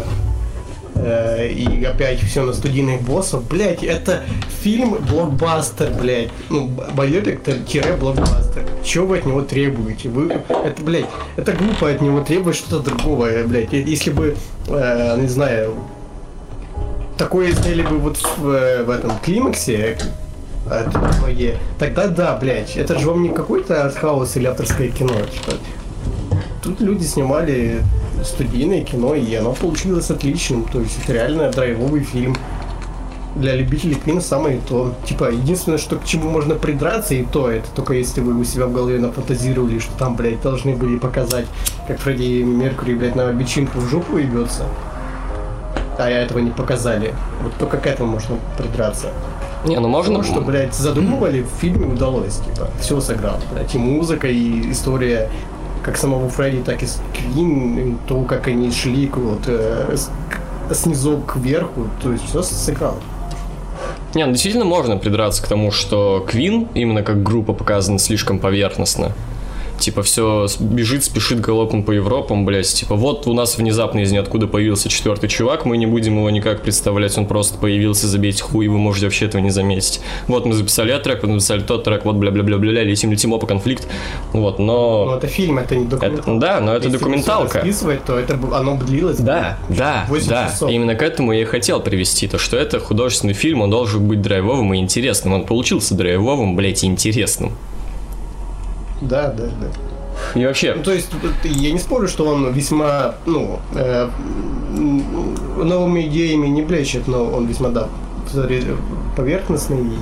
Э, и опять все на студийных боссов. Блять, это фильм блокбастер, блять. Ну, байопик-блокбастер. Чего вы от него требуете? Вы, это, блять, это глупо от него требовать что-то другое, блять. Если бы, э, не знаю, такое сделали бы вот в, в этом климаксе, многие, тогда да, блять, это же вам не какой-то артхаус или авторское кино. Типа. Тут люди снимали студийное кино, и оно получилось отличным. То есть это реально драйвовый фильм. Для любителей Квин самое то. Типа, единственное, что к чему можно придраться, и то, это только если вы у себя в голове нафантазировали, что там, блядь, должны были показать, как Фредди Меркури, блядь, на бичинку в жопу ебется. А этого не показали. Вот только к этому можно придраться. Не, ну можно... Потому что, блядь, задумывали, в фильме удалось, типа, все сыграл, блядь, и музыка, и история как самого Фредди, так и Квин, то, как они шли вот, э, снизу кверху, то есть все сыграло. Не, ну действительно можно придраться к тому, что Квин, именно как группа, показана слишком поверхностно типа, все бежит, спешит галопом по Европам, блядь, типа, вот у нас внезапно из ниоткуда появился четвертый чувак, мы не будем его никак представлять, он просто появился, забейте хуй, вы можете вообще этого не заметить. Вот мы записали этот трек, мы записали тот трек, вот бля-бля-бля-бля, летим, летим, опа, конфликт, вот, но... Но это фильм, это не документалка. Это, да, но это Если документалка. Если то это оно длилось Да, да, да, часов. именно к этому я и хотел привести, то, что это художественный фильм, он должен быть драйвовым и интересным, он получился драйвовым, блядь, и интересным. Да, да, да. И вообще... Ну, то есть, я не спорю, что он весьма, ну, э, новыми идеями не блещет, но он весьма, да, поверхностный и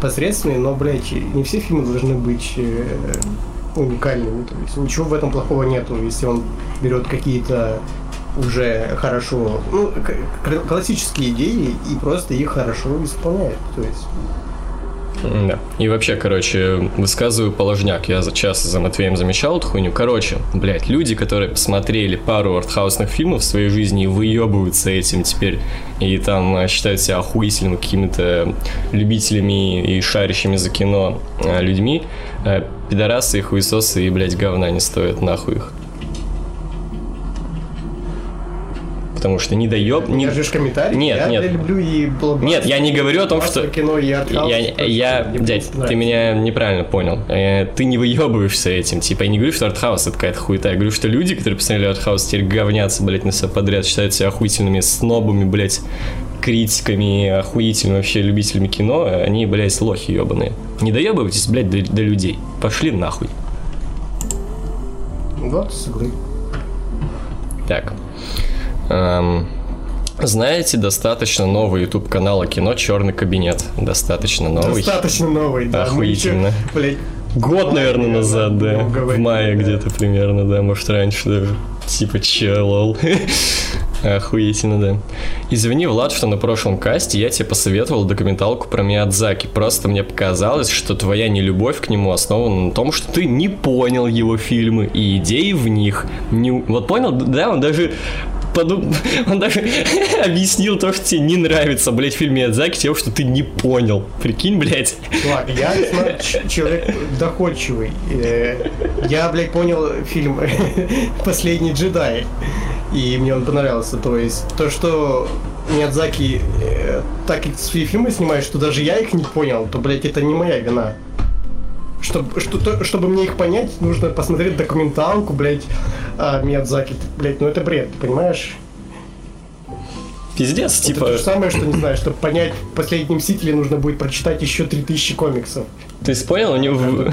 посредственный, но, блядь, не все фильмы должны быть э, уникальными. То есть ничего в этом плохого нету, если он берет какие-то уже хорошо, ну, классические идеи и просто их хорошо исполняет. То есть да. И вообще, короче, высказываю положняк. Я часто за Матвеем замечал эту хуйню. Короче, блядь, люди, которые посмотрели пару артхаусных фильмов в своей жизни и выебываются этим теперь, и там э, считают себя охуительными какими-то любителями и шарящими за кино э, людьми, э, пидорасы и хуесосы и, блядь, говна не стоят нахуй их. Потому что не доеб... Не... Держишь комментарий? Нет, я нет. люблю и Нет, я не говорю о том, что... кино и артхаус, я, я, дядь, ты меня неправильно понял. Э, ты не выебываешься этим. Типа, я не говорю, что артхаус это какая-то хуета. Я говорю, что люди, которые посмотрели артхаус, теперь говнятся, блядь, на все подряд, считают себя охуительными снобами, блядь, критиками, охуительными вообще любителями кино, они, блядь, лохи ебаные. Не доебывайтесь, блядь, до, до людей. Пошли нахуй. Вот, с игры. Так. Эм, знаете, достаточно новый YouTube канала кино Черный кабинет. Достаточно новый. Достаточно новый, да. Охуительно. Блядь, Год, наверное, назад, да. В мае да. где-то примерно, да, может раньше даже. Типа, че, лол. Охуительно, да. Извини, Влад, что на прошлом касте я тебе посоветовал документалку про Миядзаки. Просто мне показалось, что твоя нелюбовь к нему основана на том, что ты не понял его фильмы и идеи в них. Не... Вот понял? Да, он даже подум... Он даже объяснил то, что тебе не нравится, блядь, фильм Миядзаки, тем, что ты не понял. Прикинь, блядь. Чувак, я человек доходчивый. Э, Я, блядь, понял фильм «Последний джедай», и мне он понравился. То есть, то, что Миядзаки э, так свои фильмы снимает, что даже я их не понял, то, блядь, это не моя вина. Чтобы, что, то- чтобы мне их понять, нужно посмотреть документалку, блядь, о Миядзаки. Блядь, ну это бред, ты понимаешь? Пиздец, Это типа... то же самое, что, не знаю, чтобы понять последний Мстители, нужно будет прочитать еще 3000 комиксов Ты понял, у него... в-.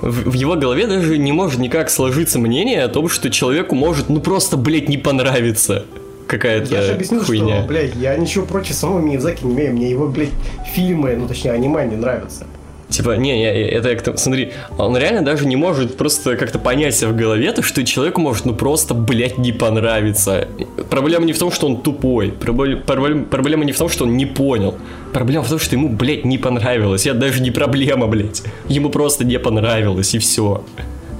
В, в его голове даже не может никак сложиться мнение о том, что человеку может, ну просто, блядь, не понравиться какая-то Я же объяснил, хуйня. что, блядь, я ничего против самого Миядзаки не имею, мне его, блядь, фильмы, ну точнее аниме не нравятся. Типа, не, я- я- это я к тому- смотри, он реально даже не может просто как-то понять себе в голове, то, что человеку может, ну просто, блядь, не понравиться. Проблема не в том, что он тупой, Проблем- проблем- проблема не в том, что он не понял. Проблема в том, что ему, блядь, не понравилось. Это даже не проблема, блядь. Ему просто не понравилось, и все.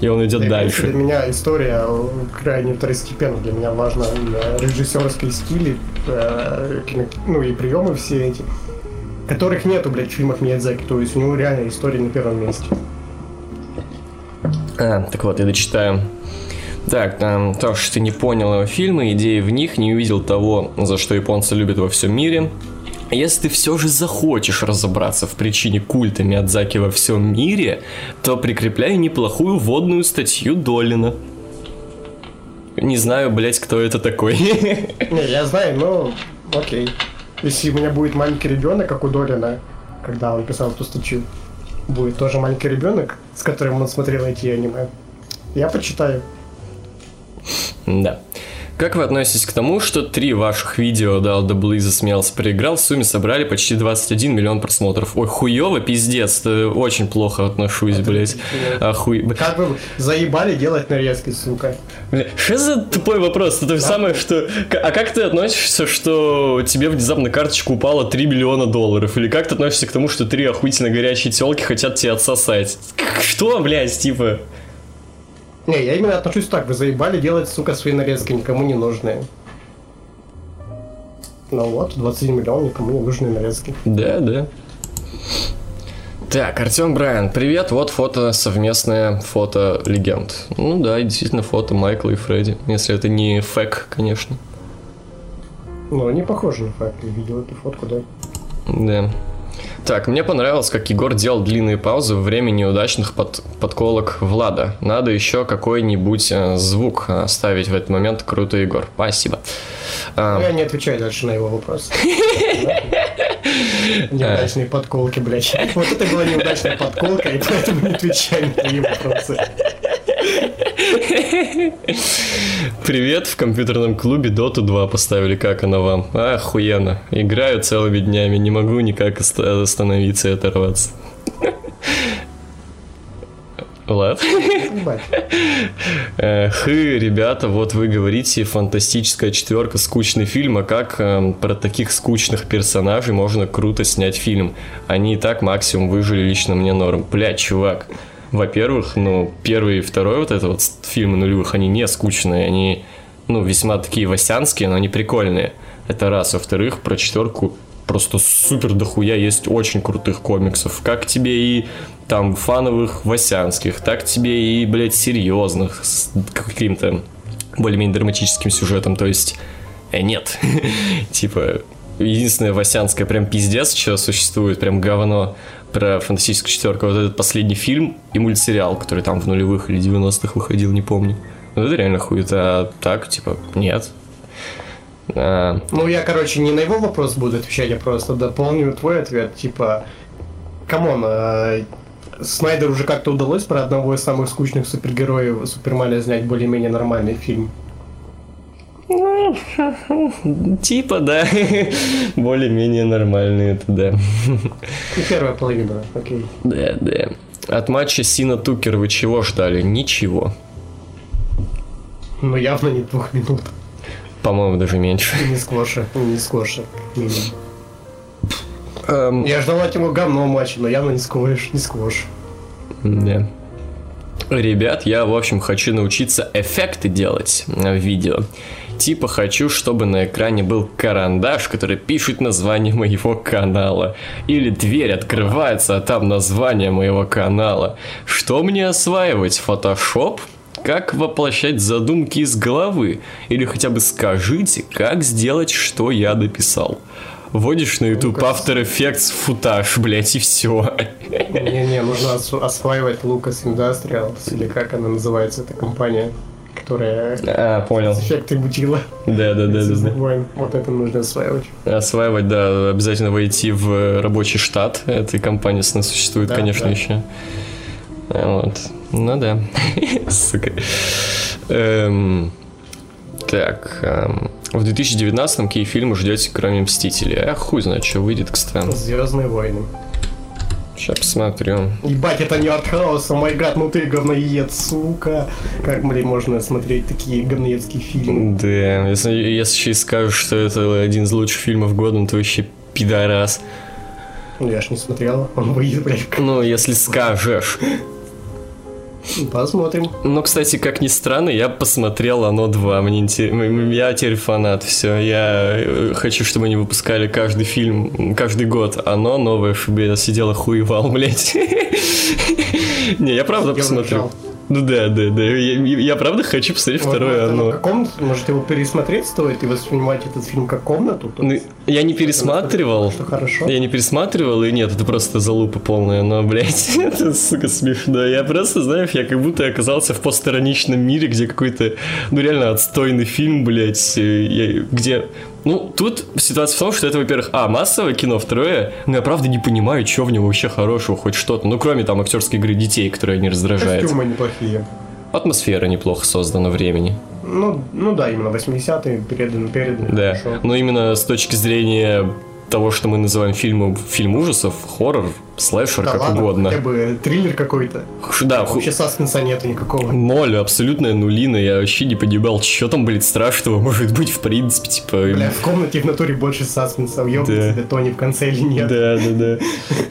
И он идет И, дальше. Для меня история э, крайне второстепенна. Для меня важно режиссерский стиль, э, ну и приемы все эти, которых нету, блядь, в фильмах Миядзаки. То есть у него реально история на первом месте. А, так вот, я дочитаю. Так, там, то, что ты не понял его фильмы, идеи в них, не увидел того, за что японцы любят во всем мире. Если ты все же захочешь разобраться в причине культа Миядзаки во всем мире, то прикрепляй неплохую вводную статью Долина. Не знаю, блять, кто это такой. Не, я знаю, но окей. Если у меня будет маленький ребенок, как у Долина, когда он писал эту статью, будет тоже маленький ребенок, с которым он смотрел эти аниме, я почитаю. Да. Как вы относитесь к тому, что три ваших видео дал Дабл засмеялся, проиграл, в сумме собрали почти 21 миллион просмотров? Ой, хуёво, пиздец, очень плохо отношусь, блять. Охуй... Как вы заебали делать нарезки, сука? Бля, что за тупой вопрос? Это то же самое, что... А как ты относишься, что тебе внезапно карточку упало 3 миллиона долларов? Или как ты относишься к тому, что три охуительно горячие телки хотят тебя отсосать? Что, блядь, типа... Не, я именно отношусь так, вы заебали делать, сука, свои нарезки, никому не нужные. Ну вот, 21 миллион, никому не нужные нарезки. Да, да. Так, Артем Брайан, привет, вот фото, совместное фото легенд. Ну да, действительно фото Майкла и Фредди, если это не фэк, конечно. Ну, они похожи на факт, я видел эту фотку, да. Да. Так, мне понравилось, как Егор делал длинные паузы во время неудачных под- подколок Влада. Надо еще какой-нибудь э, звук оставить в этот момент. Круто, Егор. Спасибо. А, Ну, я не отвечаю дальше на его вопрос. Неудачные подколки, блядь. Вот это была неудачная подколка, и поэтому не отвечаю на твои вопросы. Привет, в компьютерном клубе Dota 2 поставили, как она вам? Охуенно. Играю целыми днями, не могу никак ост- остановиться и оторваться. Влад? Э, Хы, ребята, вот вы говорите, фантастическая четверка, скучный фильм, а как эм, про таких скучных персонажей можно круто снять фильм? Они и так максимум выжили лично мне норм. Блядь, чувак, во-первых, ну, первый и второй вот это вот фильмы нулевых, они не скучные, они, ну, весьма такие васянские, но они прикольные. Это раз. Во-вторых, про четверку просто супер дохуя есть очень крутых комиксов. Как тебе и там фановых васянских, так тебе и, блядь, серьезных, с каким-то более-менее драматическим сюжетом. То есть, э, нет. типа, единственное васянское прям пиздец, что существует, прям говно про фантастическую четверку. Вот этот последний фильм и мультсериал, который там в нулевых или 90-х выходил, не помню. Вот это реально хует, а так, типа, нет. А, Ну, я, короче, не на его вопрос буду отвечать, я просто дополню твой ответ. Типа, come on, э, Снайдеру уже как-то удалось про одного из самых скучных супергероев Супермена снять более-менее нормальный фильм. Типа, да. Более-менее нормальные это, да. Ну, первая половина, окей. Да, да. От матча Сина Тейкер вы чего ждали? Ничего. Ну, явно не двух минут. По-моему, даже меньше. И не сквоша, не сквоша. Эм, Я ждал от него говно матча, но явно не сквош, не сквош. Да. Ребят, я, в общем, хочу научиться эффекты делать в видео. Типа хочу, чтобы на экране был карандаш, который пишет название моего канала. Или дверь открывается, а там название моего канала. Что мне осваивать? Фотошоп? Как воплощать задумки из головы? Или хотя бы скажите, как сделать, что я дописал? Вводишь на YouTube Лукас. After Effects футаж, блять, и все. Не-не, нужно ос- осваивать Lucas Industrials, или как она называется, эта компания. Которая А, понял. эффекты мутила. Да, да, да, да, да. войн. Вот это нужно осваивать. Осваивать, да, обязательно войти в рабочий штат этой компании, она существует, Да, конечно, да. еще. А, Вот. Ну да. Сука. Эм, Так. эм, В 2019-м какие фильмы ждете, кроме Мстителей? А хуй знает, что выйдет, кстати. Звездные войны. Сейчас посмотрю. Ебать, это не артхаус, о май гад, ну ты говноед, сука. Как, блин, можно смотреть такие говноедские фильмы? Да, если, если и скажешь, что это один из лучших фильмов года, ну ты вообще пидорас. Ну, я ж не смотрел, он выйдет, блядь. Ну, если скажешь. Посмотрим. Ну, кстати, как ни странно, я посмотрел «Оно 2». Мне интер- м- м- Я теперь фанат, все. Я э, хочу, чтобы они выпускали каждый фильм, каждый год «Оно» новое, чтобы я сидел охуевал, блядь. Не, я правда выезжал. Ну да, да, да. Я, я правда хочу посмотреть Вот, второе может, «Оно». как комнату, может его пересмотреть стоит и воспринимать этот фильм как комнату? Ну, я не пересматривал. Что хорошо. Я не пересматривал, и нет, это просто залупа полная, но, блядь, это, сука, смешно. Я просто, знаешь, я как будто оказался в постироничном мире, где какой-то, ну, реально отстойный фильм, блядь, э, я- где... Ну, тут ситуация в том, что это, во-первых, а, массовое кино, второе, но я правда не понимаю, что в нем вообще хорошего, хоть что-то. Ну, кроме там актерской игры детей, которые не раздражают. Костюмы неплохие. Атмосфера неплохо создана времени. Ну, ну да, именно 80-е, переданы, переданы. Да, хорошо. но именно с точки зрения того, что мы называем фильмом, фильм ужасов, хоррор, слэшер, Да как ладно, угодно. хотя бы триллер какой-то. Да, ху- Вообще саспенса нету никакого. Ноль, абсолютная нулина, я вообще не понимал, что там, блядь, страшного может быть, в принципе, типа... Бля, в комнате в натуре больше саспенса. Уёбнется Да. тебе Тони в конце или нет. Да, да, да.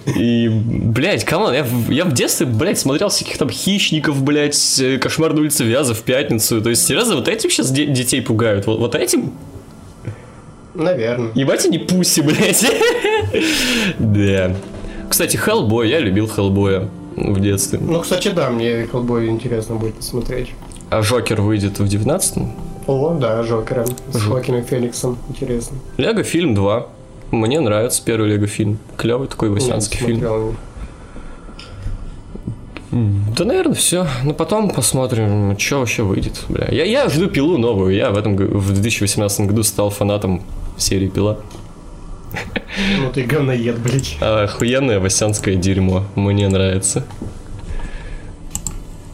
И, блядь, come on, я, в- я в детстве, блядь, смотрел всяких там хищников, блядь, кошмар на улице Вязов, пятницу. То есть, серьезно, вот этим сейчас де- детей пугают? Вот, вот этим? Наверное. Ебать они pussy, блядь. Да. Кстати, Хеллбой, я любил Хеллбоя в детстве. Ну, кстати, да, мне Хеллбой интересно будет посмотреть. А Жокер выйдет в 19-м? О, да, Жокера с Жок- Хоакином Фениксом. Интересно. Лего фильм 2. Мне нравится первый Лего фильм. Клевый такой васянский фильм. смотрел. Да, наверное, все. Но потом посмотрим, что вообще выйдет. Бля. Я, я жду пилу новую. Я в этом в 2018 году стал фанатом серии Пила. Ну ты говноед, блядь. Охуенное васянское дерьмо. Мне нравится.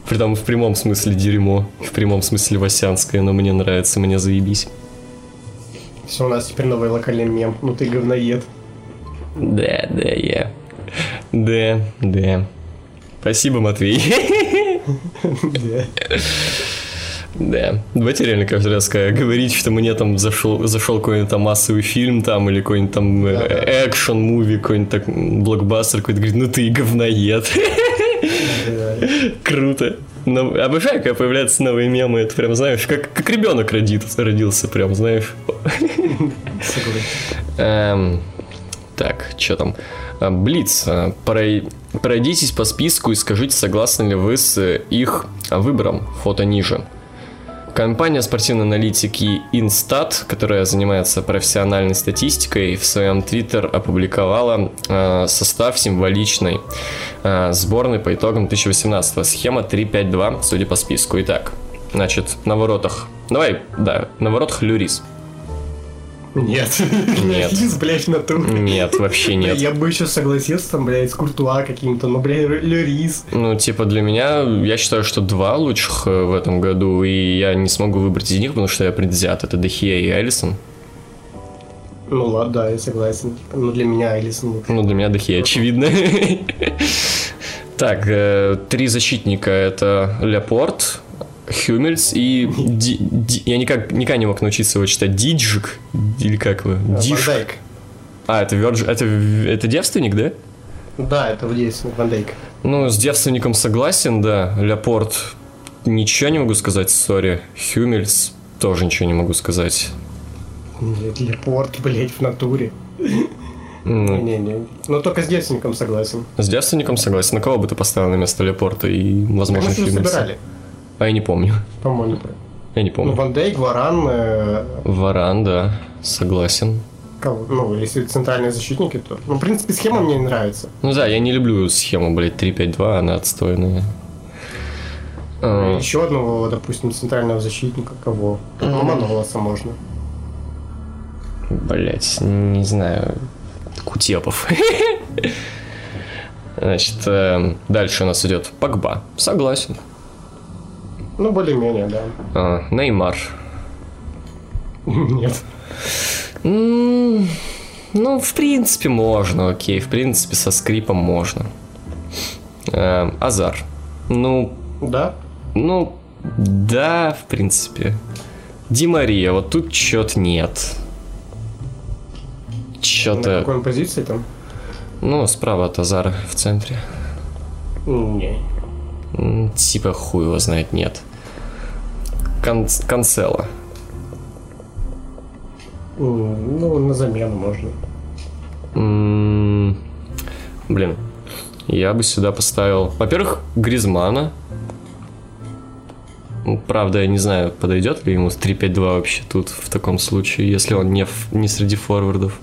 Притом в прямом смысле дерьмо. В прямом смысле васянское, но мне нравится, мне заебись. Все, у нас теперь новый локальный мем. Ну ты говноед. Да, да, я. Да, да. Спасибо, Матвей. Да. Да. Давайте реально каждый раз говорить, что мне там зашел, зашел какой-нибудь там массовый фильм там или какой-нибудь там Да-да. экшен муви какой-нибудь так блокбастер какой-то говорит, ну ты и говноед. Круто. Но обожаю, когда появляются новые мемы, это прям, знаешь, как, как ребенок родился, родился, прям, знаешь. Эм, так, что там? А, Блиц, прой- пройдитесь по списку и скажите, согласны ли вы с э, их выбором. Фото ниже. Компания спортивной аналитики Instat, которая занимается профессиональной статистикой, в своем твиттер опубликовала э, состав символичной э, сборной по итогам 2018 Схема 3-5-2, судя по списку. Итак, значит, на воротах... Давай, да, на воротах Люрис. Нет. Нет. Лис, блядь, на ту. Нет, вообще нет. Я бы еще согласился там, блядь, с Куртуа каким-то, но, блядь, Лерис. Ну, типа, для меня, я считаю, что два лучших э, в этом году, и я не смогу выбрать из них, потому что я предвзят. Это Дехия и Элисон. Ну ладно, да, я согласен. Типа, Ну для меня Элисон лучше. Ну, для меня Дехия, очевидно. Так, э, три защитника. Это Лепорт, Хюмельс и... Ди- Ди- Я никак, никак не мог научиться его читать. Диджик? Или как его? А, Диш? Ван Дейк. А, это, Virgin- это, это девственник, да? Да, это здесь, Ван Дейк. Ну, с девственником согласен, да. Ляпорт ничего не могу сказать, сори. Хюмельс тоже ничего не могу сказать. Блядь, Лепорт, блядь, в натуре. Ну, Не-не. Но только с девственником согласен. с девственником согласен. На кого бы ты поставил на место Ляпорта и, возможно, Хюмельса? собирали, А я не помню. по-моему. Я не Ну, помню. Ван Дейк, Варан, э, Варан, да, согласен. кого? Ну, если центральные защитники, то... Ну, в принципе, схема мне нравится. Ну да, я не люблю схему, блядь, 3-5-2, она отстойная. А, Еще одного, допустим, центрального защитника, кого? Ну, Манолоса можно. Блять, не знаю. Кутепов. Значит, э, дальше у нас идет Погба. Согласен. Ну, более-менее, да. А, Неймар. Нет. Ну, в принципе, можно, окей. В принципе, со скрипом можно. Э, Азар. Ну, Да? ну, да, в принципе. Ди Мария, вот тут чё-то нет. На Чё-то... какой он позиции там? Ну, справа от Азара в центре. Не. Типа хуй его знает, нет. Кан- Канцела. М, Ну, на замену можно. М, Блин, я бы сюда поставил, во-первых, Гризмана. Правда, я не знаю, подойдет ли ему 3-5-2 вообще тут в таком случае, если он не, в- не среди форвардов.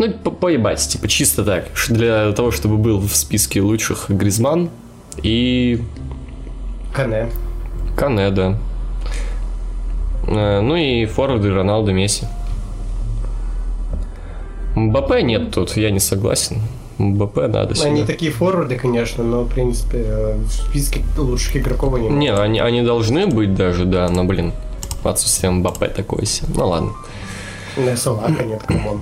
Ну, по- поебать, типа, чисто так, для того, чтобы был в списке лучших Гризман и Кане. Кане, да. Э, Ну и форварды Роналдо Месси. Мбаппе нет тут, я не согласен. Мбаппе надо сюда. Они такие форварды, конечно, но, в принципе, э, в списке лучших игроков они Не, они, они должны быть даже, да, но, блин, отсутствие Мбаппе такое себе. Ну ладно. На Салаха нет, come on.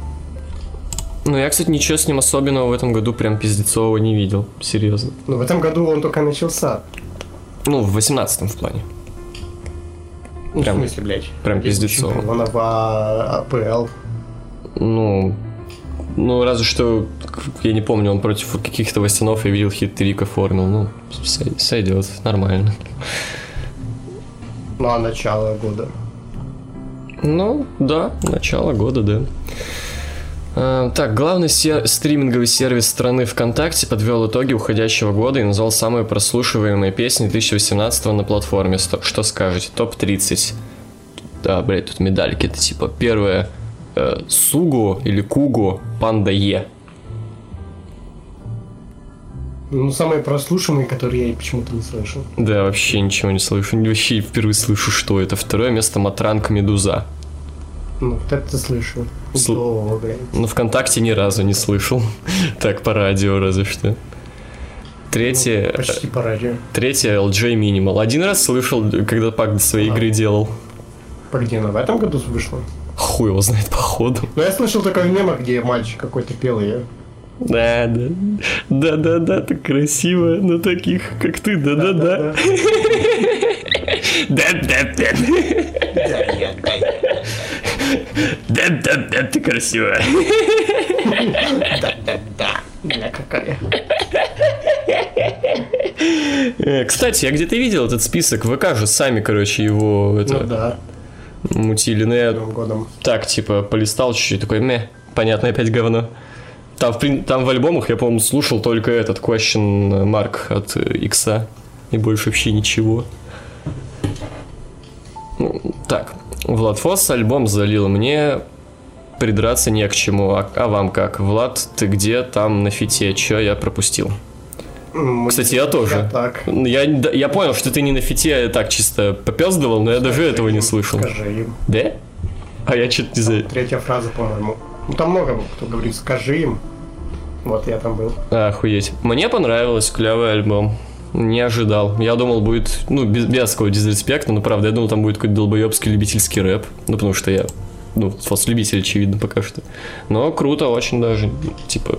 Ну, я, кстати, ничего с ним особенного в этом году прям пиздецового не видел. Серьезно. Но в этом году он только начался. Ну, в 18-м в плане. Ну, Прям- в смысле, блядь? прям пиздецово. чемпионов, а АПЛ. Ну, ну, разве что, я не помню, он против каких-то Вастянов я видел хет-трик оформил. Ну, сой- сойдет, нормально. Ну, а начало года. Ну, да, начало года, да. А, Так, главный сер- стриминговый сервис страны ВКонтакте подвел итоги уходящего года и назвал самые прослушиваемые песни 2018 на платформе. Что скажете? Топ-30. Да, блядь, тут медальки. Это типа первое э, Суго или Куго Панда Е. Ну, самые прослушиваемые, которые я почему-то не слышал. Да, вообще ничего не слышу. Вообще впервые слышу, что это. Второе место Матранг Медуза. Ну, вот это слышу. Сл- О, блядь. Ну, ВКонтакте ни разу не слышал. Так, по радио разве что. Третье, Почти по радио. третье LJ Minimal. Один раз слышал, когда Пак для своей игры делал. По где она в этом году вышла? Хуй его знает, походу. Ну, я слышал только в мемах, где мальчик какой-то пел ее. Да, да. Да, да, да, так красиво. На таких, как ты, да, да, да. Да, да, да. Да, да, да, ты красивая. Бля, какая. Э, Кстати, я где-то видел этот список. ВК же сами, короче, его Ну это, да, мутили. Но я Новым годом. так, типа, полистал чуть-чуть, такой, ме, понятно, опять говно. Там в, там в альбомах я, по-моему, слушал только этот Question Mark от э, Икса. И больше вообще ничего. Ну, Так, Влад Фосс альбом залил мне придраться не к чему. А, а вам как? Влад, ты где там на фите? Че я пропустил? М, Кстати, я тоже. Я так. Я, я понял, что ты не на фите, а так чисто попездывал, но я даже этого не слышал. Скажи им. Да? А я что-то не знаю. Третья фраза, по-моему. Ну, там много кто говорит, скажи им. Вот я там был. Охуеть. Мне понравилось, клевый альбом. Не ожидал. Я думал, будет, ну, без, без такого дизреспекта, но правда, я думал, там будет какой-то долбоебский любительский рэп. Ну, потому что я, ну, фос-любитель, очевидно, пока что. Но круто, очень даже. Типа,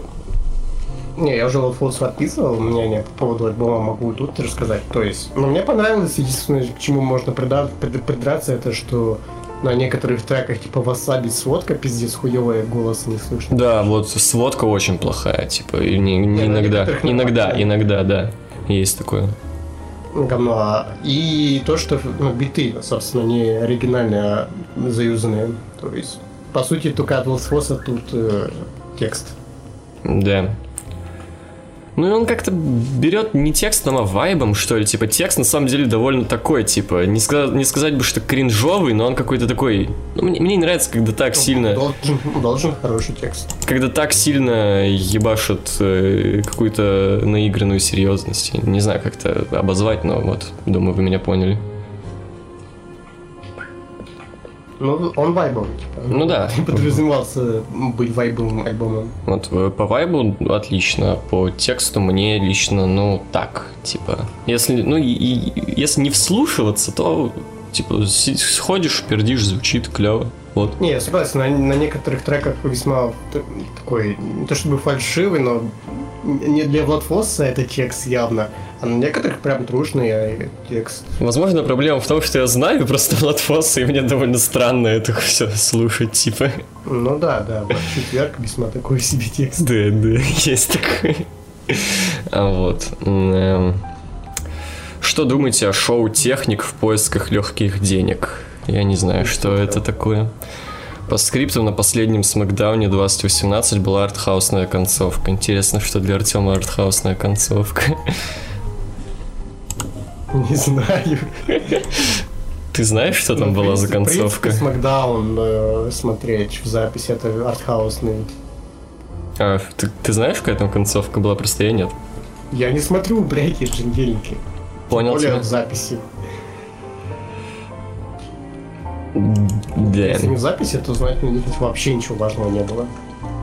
Не, я уже Фолс подписывал, мнение по поводу альбома могу тут рассказать. То есть, ну, мне понравилось, единственное, к чему можно прида- прид- придраться, это что на некоторых треках, типа Васаби сводка, пиздец, хуевая, голоса не слышно. да, вот сводка очень плохая, типа, и не, не Не, иногда, иногда, иногда, да, есть такое. Говно. И то, что ну, биты, собственно, не оригинальные, а заюзанные. То есть, по сути, только от Волсфоса тут э, текст. Да. Ну и он как-то берет не текстом, а вайбом, что ли. Типа текст на самом деле довольно такой, типа, не сказать, не сказать бы, что кринжовый, но он какой-то такой... Ну, мне, мне не нравится, когда так сильно... Должен, должен хороший текст. Когда так сильно ебашат э, какую-то наигранную серьезность. Не знаю, как это обозвать, но вот, думаю, вы меня поняли. Ну, он вайбовый, типа. Ну да. Подразумевался быть вайбовым альбомом. Вот э, по вайбу отлично, по тексту мне лично, ну так, типа, если, ну и, и если не вслушиваться, то типа сходишь, пердишь, звучит клево. Вот. Не, я согласен, на, на некоторых треках весьма такой, не то чтобы фальшивый, но не для Влад Фосса это текст явно, а на некоторых прям трушный э, текст. Возможно, проблема в том, что я знаю просто Влад Фосса, и мне довольно странно это все слушать, типа. Ну да, да, вот четверг весьма такой себе текст. Да, да, есть такой. А вот. эм, Что думаете о шоу «Техник в поисках легких денег»? Я не знаю, что это такое. По скрипту на последнем смакдауне 2018 была артхаусная концовка. Интересно, что для Артема артхаусная концовка. Не знаю. Ты знаешь, что там Ну, была за концовка? Смакдаун э, смотреть в записи, это артхаусный. А, ты, ты знаешь, какая там концовка была? Просто я нет. Я не смотрю, блядь, еженедельники. Понял Более тебя? в записи. Да. Если не в записи, то знать вообще ничего важного не было.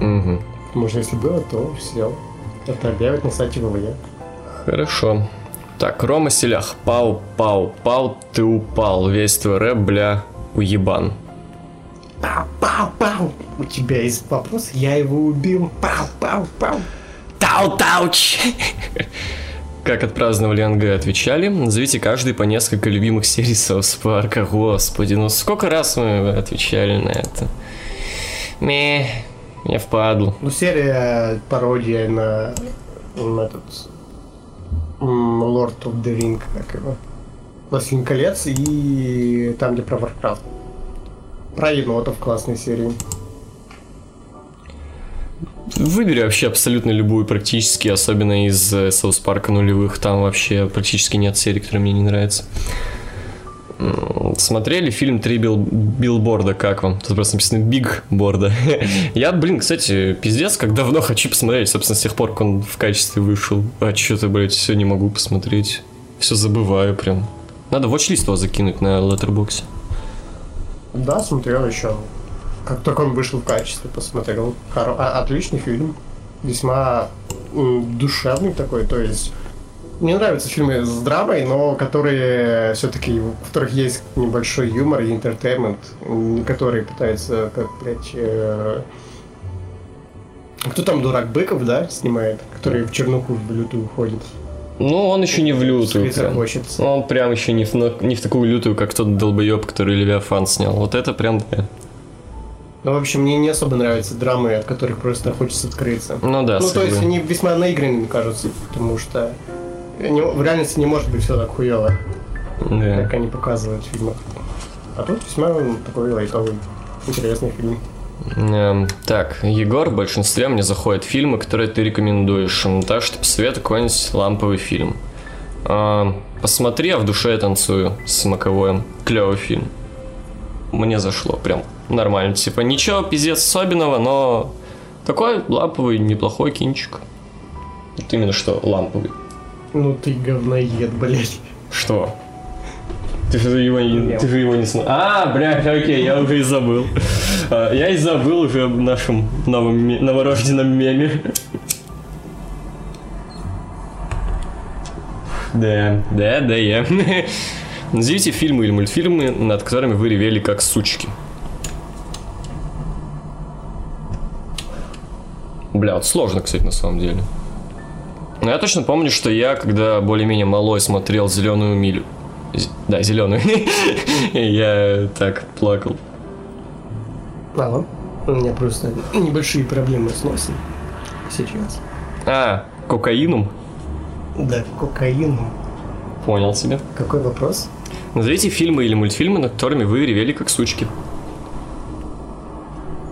Мгм. Потому что если было, то все. Это объявят на сайте ВВЕ. Хорошо. Так, Рома Селях. Пау, пау, пау, ты упал. Весь твой рэп, бля, уебан. Пау, пау, пау. У тебя есть вопрос, я его убил. Пау, пау, пау. Тау-тауч! Как отпраздновали НГ, отвечали. Назовите каждый по несколько любимых серий Соус Парка. Господи, ну сколько раз мы отвечали на это? Ме, я впадлу. Ну, серия пародия на, на этот Lord of the Ring, как его. Властелин колец и там, где про Warcraft. Про енотов классной серии. Выбери вообще абсолютно любую практически, особенно из э, Соус Парка нулевых. Там вообще практически нет серий, которые мне не нравятся. Смотрели фильм «Три бил- билборда», как вам? Тут просто написано «Биг борда». Я, блин, кстати, пиздец, как давно хочу посмотреть, собственно, с тех пор, как он в качестве вышел. А что-то, блядь, все не могу посмотреть. Все забываю прям. Надо watch его закинуть на Letterboxd. Да, смотрел еще. Как только он вышел в качестве, посмотрел. Хоро- а- отличный фильм. Весьма душевный такой, то есть мне нравятся фильмы с драмой, но которые все-таки, в которых есть небольшой юмор и интертеймент, которые пытаются, как, блядь, э, кто там дурак Быков, да, снимает, который в чернуху в лютую уходит. Ну, он еще не в лютую прям. Он прям еще не в, на- не в такую лютую, как тот долбоеб, который Левиафан снял. Вот это прям, да. Ну, в общем, мне не особо нравятся драмы, от которых просто хочется открыться. Ну да, Ну, то есть они весьма наигранными кажутся, потому что не- в реальности не может быть все так хуево, Да. как они показывают в фильмах. А тут весьма такой лайтовый, интересный фильм. Эм, так, Егор, в большинстве мне заходят фильмы, которые ты рекомендуешь. Так что посоветуй какой-нибудь ламповый фильм. Эм, посмотри, а в душе я танцую с Маковоем. Клевый фильм. Мне зашло, прям нормально. Типа, ничего, пиздец особенного, но такой ламповый, неплохой кинчик. Вот именно что ламповый. Ну ты говноед, блядь. Что? Ты же его не, ты же его не смотрел. А, блядь, окей, я уже и забыл. А, Я и забыл уже об нашем новом, новорожденном меме. Да, да, да, я. Назовите фильмы или мультфильмы, над которыми вы ревели как сучки. Бля, вот сложно, кстати, на самом деле. Но я точно помню, что я, когда более-менее малой смотрел зеленую милю. З- Да, зеленую. Я так плакал. Ладно. У меня просто небольшие проблемы с носом сейчас. А, кокаином? Да, кокаин. Понял тебя. Какой вопрос? Назовите фильмы или мультфильмы, над которыми вы ревели как сучки.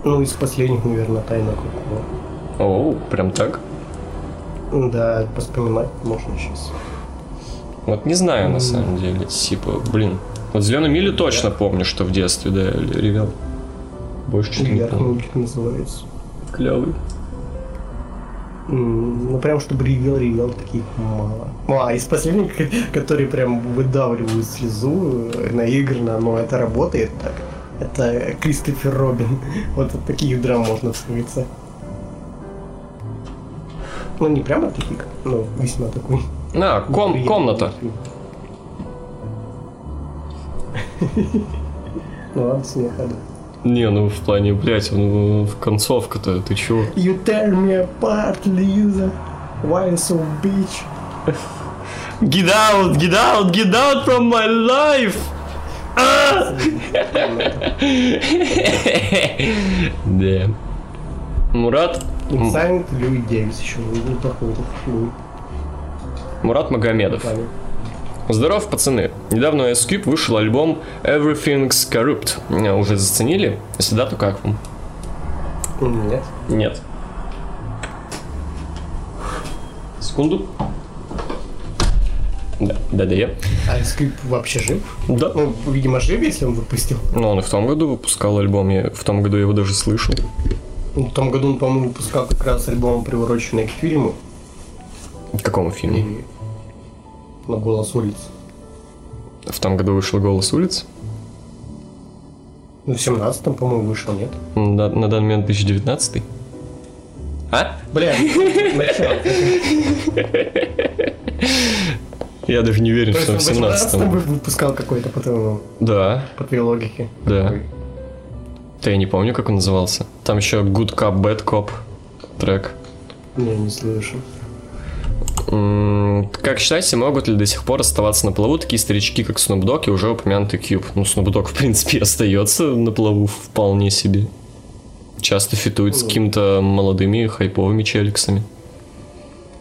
Ну, из последних, наверное, тайна Коко. О, прям так? Да, вспоминать можно сейчас. Вот не знаю, на самом деле. Типа, блин. Вот зеленую милю точно помню, что в детстве, да, ревел. Больше что-то не помню. называется. Клевый. Ну прям чтобы ревел, ревел, таких мало. Ну, а из последних, ко- которые прям выдавливают слезу э, наигранно, но это работает так. Это Кристофер Робин. Вот от таких драм можно вспомниться. Ну не прямо таких, но весьма такой. А, ком- комната. Ну ладно, смеха, да. Не, ну в плане, блядь, ну в концовка-то, ты чего? You tear me apart, Lisa. Why so bitch? Get out, get out, get out from my life! А! Да. Мурат, Инсайнт Льюи Дэвис еще был. Мурат Магомедов. Здоров, пацаны. Недавно Ice Cube вышел альбом Everything's Corrupt. Меня Уже заценили? Если да, то как вам? Нет. Нет. Секунду. Да, да, да, я. А Скрип вообще жив? Да. Ну, видимо, жив, если он выпустил. Ну, он и в том году выпускал альбом, я в том году его даже слышал. В том году он, по-моему, выпускал как раз альбом, приуроченный к фильму. К какому фильму? И... На голос улиц. В том году вышел «Голос улиц». Ну, в 17-м, по-моему, вышел, нет? На, на данный момент 2019. А? Бля. Я даже не уверен, То что он в 18-м 17 выпускал какой-то, по твоему, Да, по твоей логике. Да. Да я не помню, как он назывался. Там еще Good Cop, Bad Cop трек. Не, не слышу. Как считаете, могут ли до сих пор оставаться на плаву такие старички, как Snoop Dogg и уже упомянутый Cube? Ну, Snoop Dogg, в принципе, остается на плаву вполне себе. Часто фитует с какими-то молодыми хайповыми челиксами.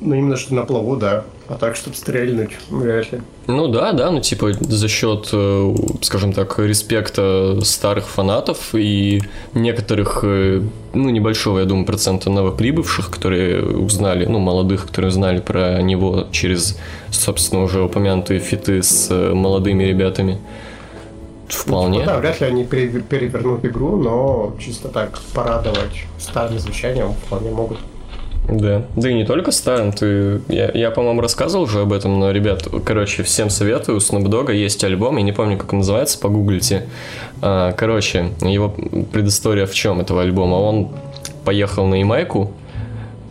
Ну, именно что на плаву, да. А так, чтобы стрельнуть, вряд ли. Ну да, да, ну типа за счет, э, скажем так, респекта старых фанатов и некоторых, э, ну небольшого, я думаю, процента новоприбывших, которые узнали, ну молодых, которые узнали про него через, собственно, уже упомянутые фиты с э, молодыми ребятами. Вполне. Ну да, вряд ли они пере- перевернут игру, но чисто так порадовать старым звучанием вполне могут. Да, да и не только старым, ты, я, я, по-моему, рассказывал уже об этом, но, ребят, короче, всем советую, у Snoop Dogg есть альбом, я не помню, как он называется, погуглите. А, короче, его предыстория в чем этого альбома? Он поехал на Ямайку,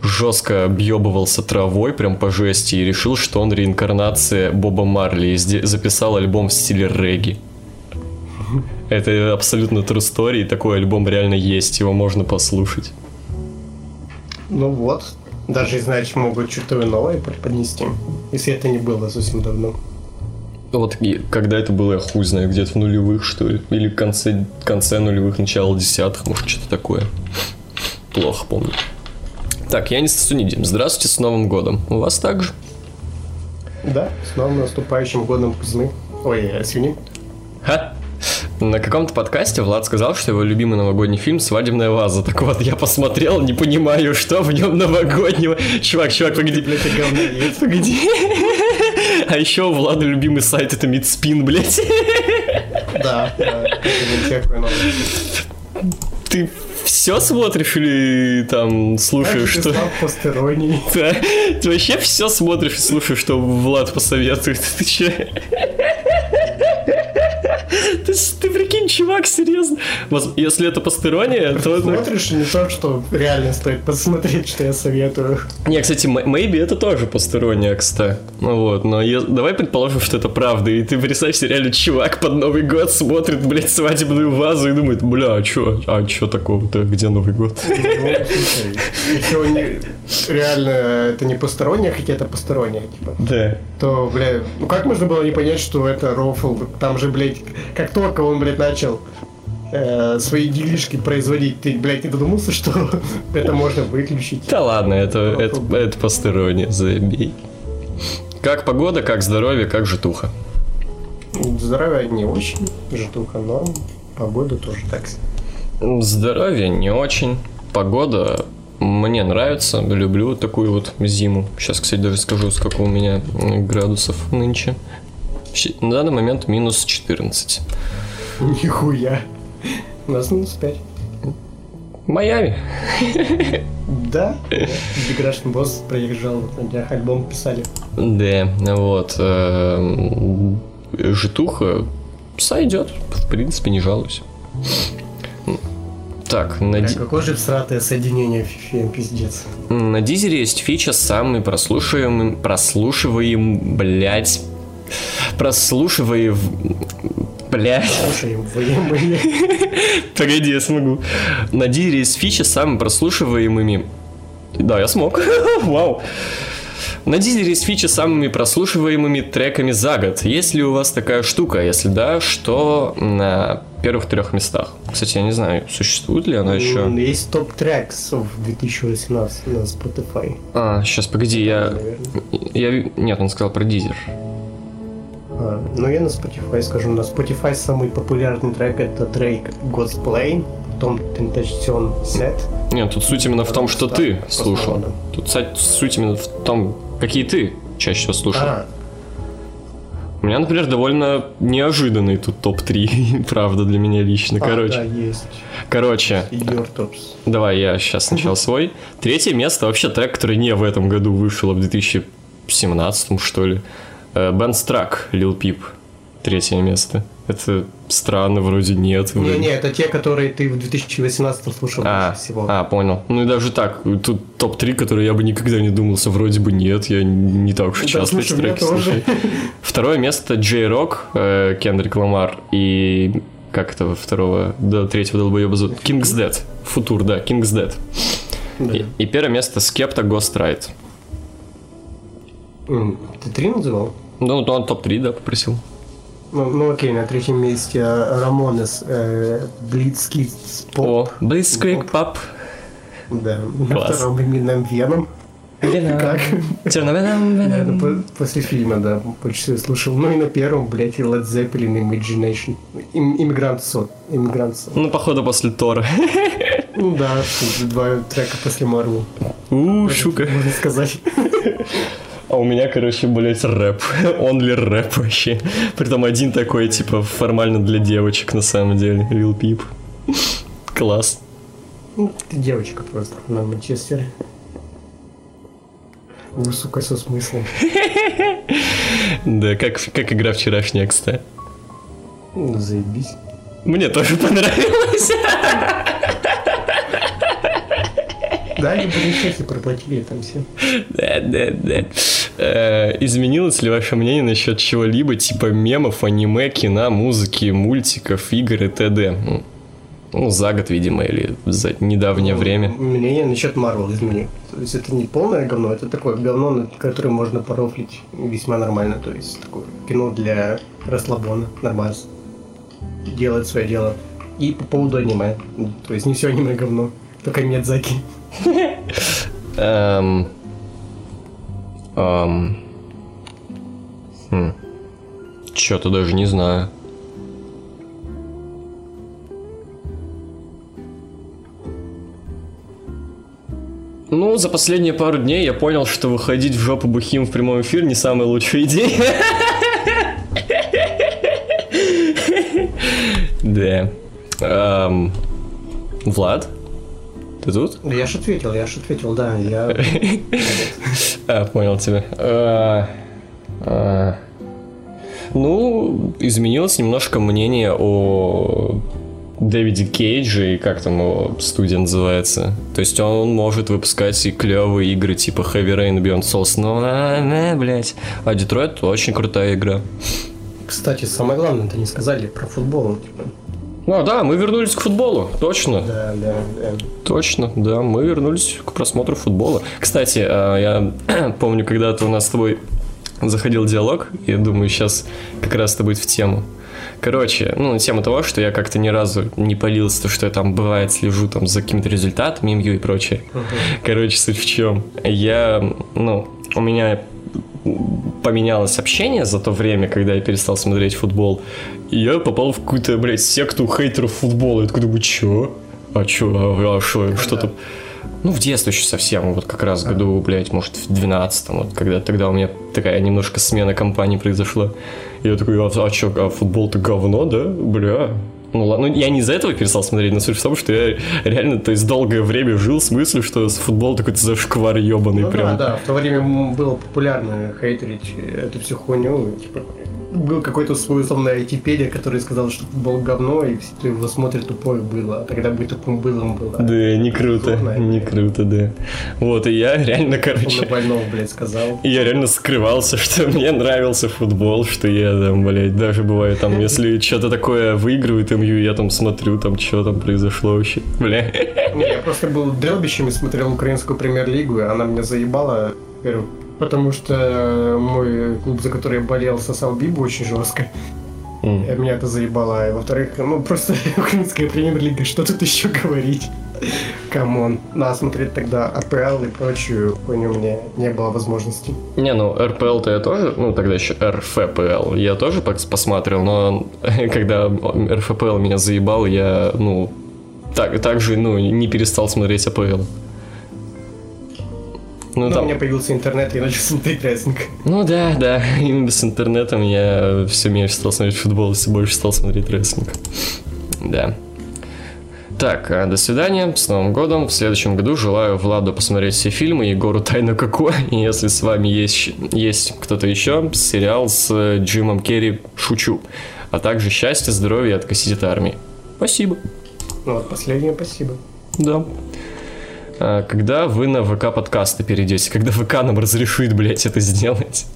жестко объебывался травой, прям по жести, и решил, что он реинкарнация Боба Марли, и записал альбом в стиле регги. Это абсолютно true story, и такой альбом реально есть, его можно послушать. Ну вот, даже, значит, могут что-то новое преподнести, если это не было совсем давно. Вот и когда это было, я хуй знаю, где-то в нулевых, что ли. Или в конце, конце нулевых, начало десятых, может, что-то такое. Плохо помню. Так, я не Сунидин. Здравствуйте, с Новым годом. У вас также? Да, с новым наступающим годом Кузьмы. Ой, свиньи. Ха! На каком-то подкасте Влад сказал, что его любимый новогодний фильм «Свадебная ваза». Так вот, я посмотрел, не понимаю, что в нем новогоднего. Чувак, чувак, погоди. Говноед. Погоди. А еще у Влада любимый сайт это Мидспин, блядь. Да, да. Ты все смотришь или там слушаешь, что... Посторонний. Да. Ты вообще все смотришь и слушаешь, что Влад посоветует. Ты че? Ты, прикинь, чувак, серьезно. Если это постороннее, то... Смотришь, не то, что реально стоит посмотреть, что я советую. Не, кстати, maybe это тоже постороннее, кстати. Ну вот, но е- давай предположим, что это правда. И ты представь себе, реально чувак под Новый год смотрит, блядь, свадебную вазу и думает, бля, а чё, а чё такого-то, где Новый год? Ну, реально это не постороннее, хотя это постороннее, типа, Да. то, бля, ну как можно было не понять, что это рофл? Там же, блядь, как только он, блядь, начал э, свои делишки производить, ты, блядь, не додумался, что это можно выключить? Да ладно, это, это, это постороннее, забей. Как погода, как здоровье, как житуха. Здоровье не очень, житуха, но погода тоже так себе. Здоровье не очень. Погода Мне нравится, люблю такую вот зиму. Сейчас, кстати, даже скажу, сколько у меня градусов нынче. На данный момент минус 14. Нихуя. У нас минус 5. Майами. Да. Биграшный босс проезжал, альбом писали. Да, вот. эм, Житуха сойдет. В принципе, не жалуюсь. Так, на, Бля, ди- какое же всратое соединение фифе, пиздец. на дизеле есть фича с самый прослушиваемым, прослушиваем, блять, Слушаем, вы, погоди, я смогу. На есть фича с самыми прослушиваемыми, да, я смог, вау. На фича с самыми прослушиваемыми треками за год. Есть ли у вас такая штука? Если да, что на первых трех местах? Кстати, я не знаю, существует ли она еще. Есть топ трекс в 2018 на Spotify. А, сейчас, погоди, я... я... Нет, он сказал про дизель. Ну я на Spotify скажу. На Spotify самый популярный трек это трек God's Plane, потом Tentation Set. Нет, тут суть именно в том, что ты слушал. Тут суть именно в том, какие ты чаще всего слушал. А, У меня, например, довольно неожиданный тут топ-3, правда, для меня лично. а, да, Короче, есть. короче, Your Tops. давай я сейчас сначала свой. Третье место вообще трек, который не в этом году вышел, а в 2017, что ли. Э, Бен Страк, Lil Peep. Третье место. Это странно, вроде нет. вроде- Не-не, это те, которые ты в 2018 слушал А, больше всего. а, понял. Ну и даже так, тут топ-3, которые я бы никогда не думался, вроде бы нет, я не так уж Да, часто эти слушай, треки слушаю. Второе место Джей Рок, э, Кендрик Ламар и как это второго, до третьего долбоеба зовут? King's Dead. Футур, да, King's Dead. Да. И, и первое место Скепта Ghost Ride. Ты три называл? Ну, вот он топ-3, да, попросил. Ну, ну окей, на третьем месте э, Рамонес э, Blitzkrieg Pop. О, Blitzkrieg Pop. Да. На Класс. втором Eminem Веном. Как? Черновеном, Это по- после фильма, да, больше всего слушал. Ну и на первом, блядь, и Led Zeppelin Imagination. Им, Иммигрант Сон. Иммигрант Сон. Ну, походу, после Тора. Ну да, два трека после Марвел. У, шука. Можно сказать. А у меня, короче, блять, рэп. Only рэп вообще. Притом один такой, типа, формально для девочек, на самом деле. Lil Peep. Класс. Ну, ты девочка просто на Манчестере. У, сука, со смыслом. Да, как, как игра вчерашняя, кстати. Ну, заебись. Мне тоже понравилось. Да, они были чехи, проплатили там все. Да, да, да. Э, Изменилось ли ваше мнение насчет чего-либо, типа мемов, аниме, кино, музыки, мультиков, игр и т.д.? Ну, Ну, за год, видимо, или за недавнее время. Мнение насчет Марвел изменил. То есть это не полное говно, это такое говно, над которым можно порофлить весьма нормально. То есть такое кино для расслабона, нормально. Делает свое дело. И по поводу аниме. То есть не все аниме говно, только Миядзаки. Эм. Эм. Хм. Чё-то даже не знаю. Ну, за последние пару дней я понял, что выходить в жопу бухим в прямом эфире не самая лучшая идея. Да. Эм, Влад? Ты тут? Я ж ответил, я ж ответил, да. Я... А, понял тебя. А, а. Ну, изменилось немножко мнение о Дэвиде Кейдже и как там его студия называется. То есть он может выпускать и клевые игры типа Heavy Rain и Beyond Souls, но, а, не, блядь. А Детройт очень крутая игра. Кстати, самое главное, это не сказали про футбол. Типа. Ну да, мы вернулись к футболу, точно. Да, да, да. Точно, да, мы вернулись к просмотру футбола. Кстати, а, я помню, когда-то у нас с тобой заходил диалог, я думаю, сейчас как раз это будет в тему. Короче, ну, тема того, что я как-то ни разу не полился, то, что я там бывает слежу там за какими-то результатами, МЮ и прочее. Короче, суть в чем. Я, ну, у меня поменялось общение за то время, когда я перестал смотреть футбол. И я попал в какую-то, блядь, секту хейтеров футбола. Я такой думаю, чё? а чё, а, а шо, что-то... Ну, в детстве еще совсем, вот как раз году, блядь, может, в 12 вот когда тогда у меня такая немножко смена компании произошла. И я такой, а, а чё, а футбол-то говно, да? Бля, ну ладно, ну, я не из-за этого перестал смотреть, но суть в том, что я реально, то есть, долгое время жил с мыслью, что футбол такой зашквар ебаный Ну прям. да, да, в то время было популярно хейтерить эту всю хуйню, типа, был какой-то свой условно айтипедия, который сказал, что футбол говно, и все, кто его смотрит, тупое было, а тогда быть тупым былым было. Да, не круто, Безумно. не круто, да. Вот, и я реально, Он короче, на больного, блядь, сказал. И я реально скрывался, что мне нравился футбол, что я там, блядь, даже бывает там, если что-то такое выигрывает МЮ, я там смотрю, там, что там произошло вообще, бля. Не, я просто был дробищем и смотрел украинскую премьер-лигу, и она меня заебала, потому что мой клуб, за который я болел, сосал бибу очень жестко. И Меня это заебало. И во-вторых, ну просто украинская премьер-лига, что тут еще говорить? Come on. Надо смотреть тогда АПЛ и прочую хуйню мне не было возможности. Не, ну, РПЛ-то я тоже, ну, тогда еще РФПЛ, я тоже пос- посмотрел, но когда РФПЛ меня заебал, я, ну, так, так же, ну, не перестал смотреть АПЛ. Ну, Но там... у меня появился интернет, и я начал смотреть рестлинг. Ну да, да, именно с интернетом я все меньше стал смотреть футбол, все больше стал смотреть рестлинг. Да. Так, а, до свидания, с Новым годом. В следующем году желаю Владу посмотреть все фильмы, Егору Тайну Коко. И если с вами есть, есть кто-то еще, сериал с э, Джимом Керри «Шучу». А также счастья, здоровья от Кассетита Армии. Спасибо. Ну вот, последнее спасибо. Да. А, Когда вы на ВК подкасты перейдете? Когда ВК нам разрешит, блядь, это сделать?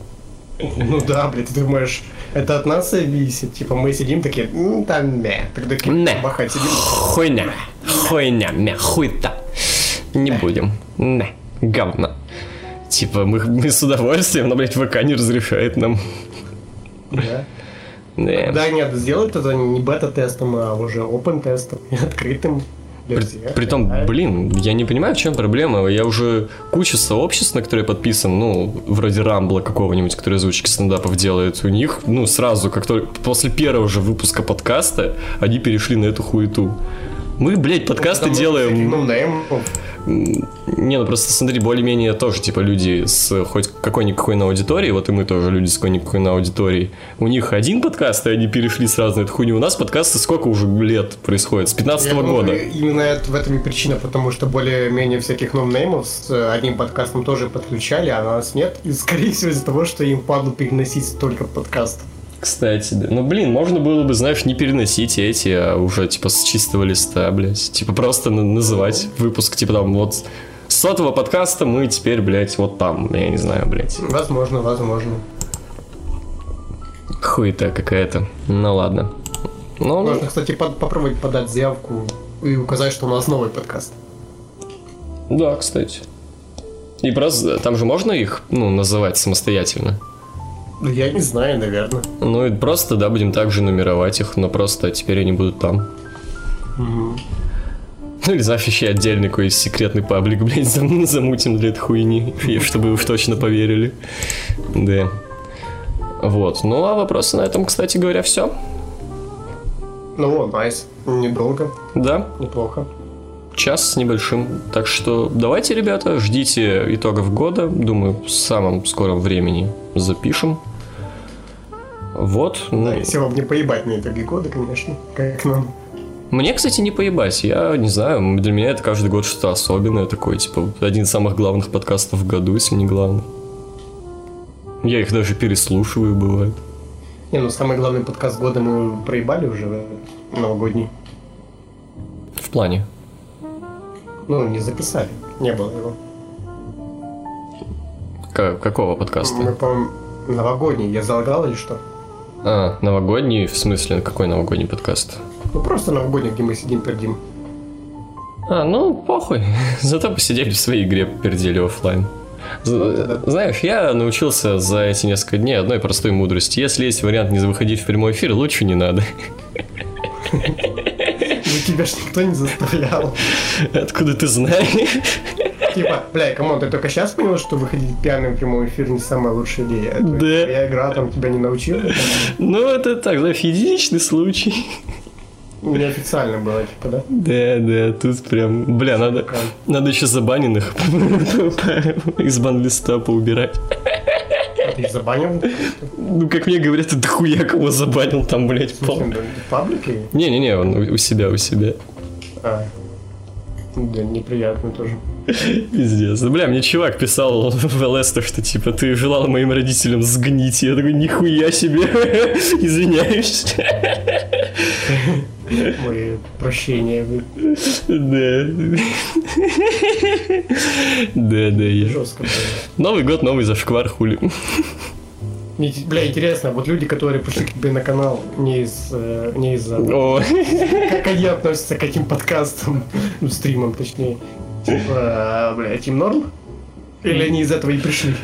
Ну да, блядь, ты думаешь, это от нас зависит? Типа мы сидим такие, ну там не, тогда Не. бахать сидим. Хуйня. Хуйня, мя, хуйта. Не будем. Не, говно. Типа, мы, мы с удовольствием, но, блядь, ВК не разрешает нам. Да. Да. Нет, сделать это не бета-тестом, а уже open-тестом, и открытым При-. Притом, блин, я не понимаю, в чем проблема. Я уже куча сообществ, на которые подписан, ну, вроде Рамбла какого-нибудь, который озвучки стендапов делает, у них, ну, сразу, как только после первого же выпуска подкаста, они перешли на эту хуету. Мы, блядь, подкасты что делаем... ноунеймов. Не, ну просто смотри, более-менее тоже, типа, люди с хоть какой-никакой на аудитории, вот и мы тоже люди с какой-никакой на аудитории. У них один подкаст, и они перешли сразу на эту хуйню. У нас подкасты сколько уже лет происходит? С 15 Я думаю, года. Именно это, в этом и причина, потому что более-менее всяких ноунеймов с одним подкастом тоже подключали, а нас нет. И, скорее всего, из-за того, что им падло переносить столько подкастов. Кстати, да. Ну, блин, можно было бы, знаешь, не переносить эти, а уже, типа, с чистого листа, блядь. Типа, просто на- называть выпуск, типа, там, вот, с сотого подкаста мы теперь, блядь, вот там, я не знаю, блядь. Возможно, возможно. Хуета какая-то. Ну, ладно. Ну, Можно, кстати, под- попробовать подать заявку и указать, что у нас новый подкаст. Да, кстати. И просто там же можно их, ну, называть самостоятельно. Ну, Я не знаю, наверное. Ну и просто, да, будем также нумеровать их, но просто теперь они будут там. Ну или еще отдельный какой секретный паблик, блядь, зам- замутим для этой хуйни, чтобы вы уж точно поверили. Да. Вот. Ну а вопросы на этом, кстати говоря, все. Ну, найс. Недолго, Да, неплохо. час с небольшим. Так что давайте, ребята, ждите итогов года. Думаю, в самом скором времени запишем. Вот. ну, Да, если вам не поебать на итоги года, конечно, как нам. Мне, кстати, не поебать. Я не знаю, для меня это каждый год что-то особенное такое, типа, один из самых главных подкастов в году, если не главный. Я их даже переслушиваю, бывает. Не, ну самый главный подкаст года мы проебали уже новогодний. В плане. Ну, не записали, не было его. Ка- какого Мы, подкаста? по-моему, новогодний. Я залагал или что? А, новогодний, в смысле, какой новогодний подкаст? Ну, просто новогодний, где мы сидим, пердим. А, ну, похуй. Зато посидели в своей игре, пердели оффлайн. З- Знаешь, я научился за эти несколько дней одной простой мудрости. Если есть вариант не выходить в прямой эфир, лучше не надо. Ну, тебя ж никто не заставлял. Откуда ты знаешь? Типа, бля, come on, ты только сейчас понял, что выходить пьяным в прямой эфир не самая лучшая идея? Да. Я игра там тебя не научила? Ну, это так, знаешь, единичный случай. Неофициально было, типа, да? Да, да, тут прям, бля, надо, надо еще забаненных из банлиста поубирать. А ты забанил? Ну, как мне говорят, это хуя кого забанил там, блядь, пол. в паблике? Не-не-не, он у себя, у себя. А. Да, неприятно тоже. Пиздец. Да, бля, мне чувак писал в ЛС, то, что типа ты желал моим родителям сгнить. Я такой, нихуя себе, извиняюсь. Мои прощения. Да. Да, да. Жестко. Новый год, новый зашквар, хули. Мне, бля, интересно, вот люди, которые пришли к тебе на канал не из э, не из-за О, как они относятся к этим подкастам, ну, стримам, точнее. Типа, блядь, им норм? Или они из этого и пришли?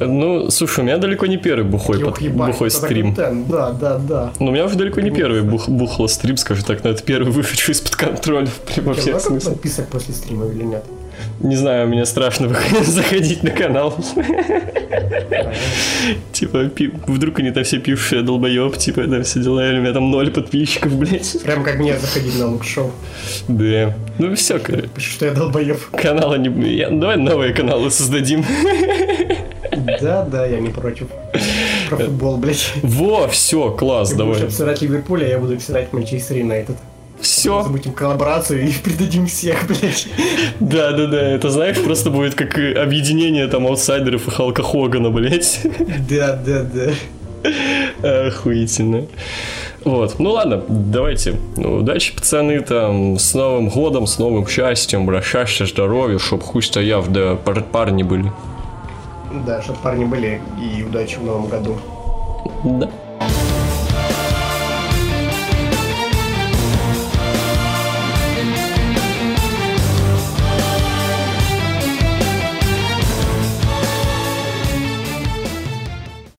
ну, слушай, у меня далеко не первый бухой, под- ебать, бухой стрим. контент, Да, да, да. Ну, у меня уже далеко не первый бух, бухло стрим, скажу так, но это первый вышедший из-под контроля во Чем всех смыслах. подписок после стрима или нет? Не знаю, мне страшно заходить на канал. Типа, вдруг они там все пившие долбоеб, типа, там все дела, или у меня там ноль подписчиков, блядь. Прям как мне заходить на лук-шоу. Да. Ну все, короче. Что я долбоеб. Каналы не... Давай новые каналы создадим. Да, да, я не против. Про футбол, блядь. Во, все, класс, Ты будешь давай. обсирать Ливерпуль, а я буду обсирать Манчестер Юнайтед. Все. Замутим коллаборацию и придадим всех, блядь. Да, да, да. Это знаешь, просто будет как э, объединение там аутсайдеров и Халка Хогана, блядь. Да, да, да. Охуительно. Вот, ну ладно, давайте. Ну, удачи, пацаны, там, с Новым годом, с новым счастьем, бля, счастья, здоровья, чтоб хуй стояв, да пар- парни были. Да, чтобы парни были и удачи в новом году. Да.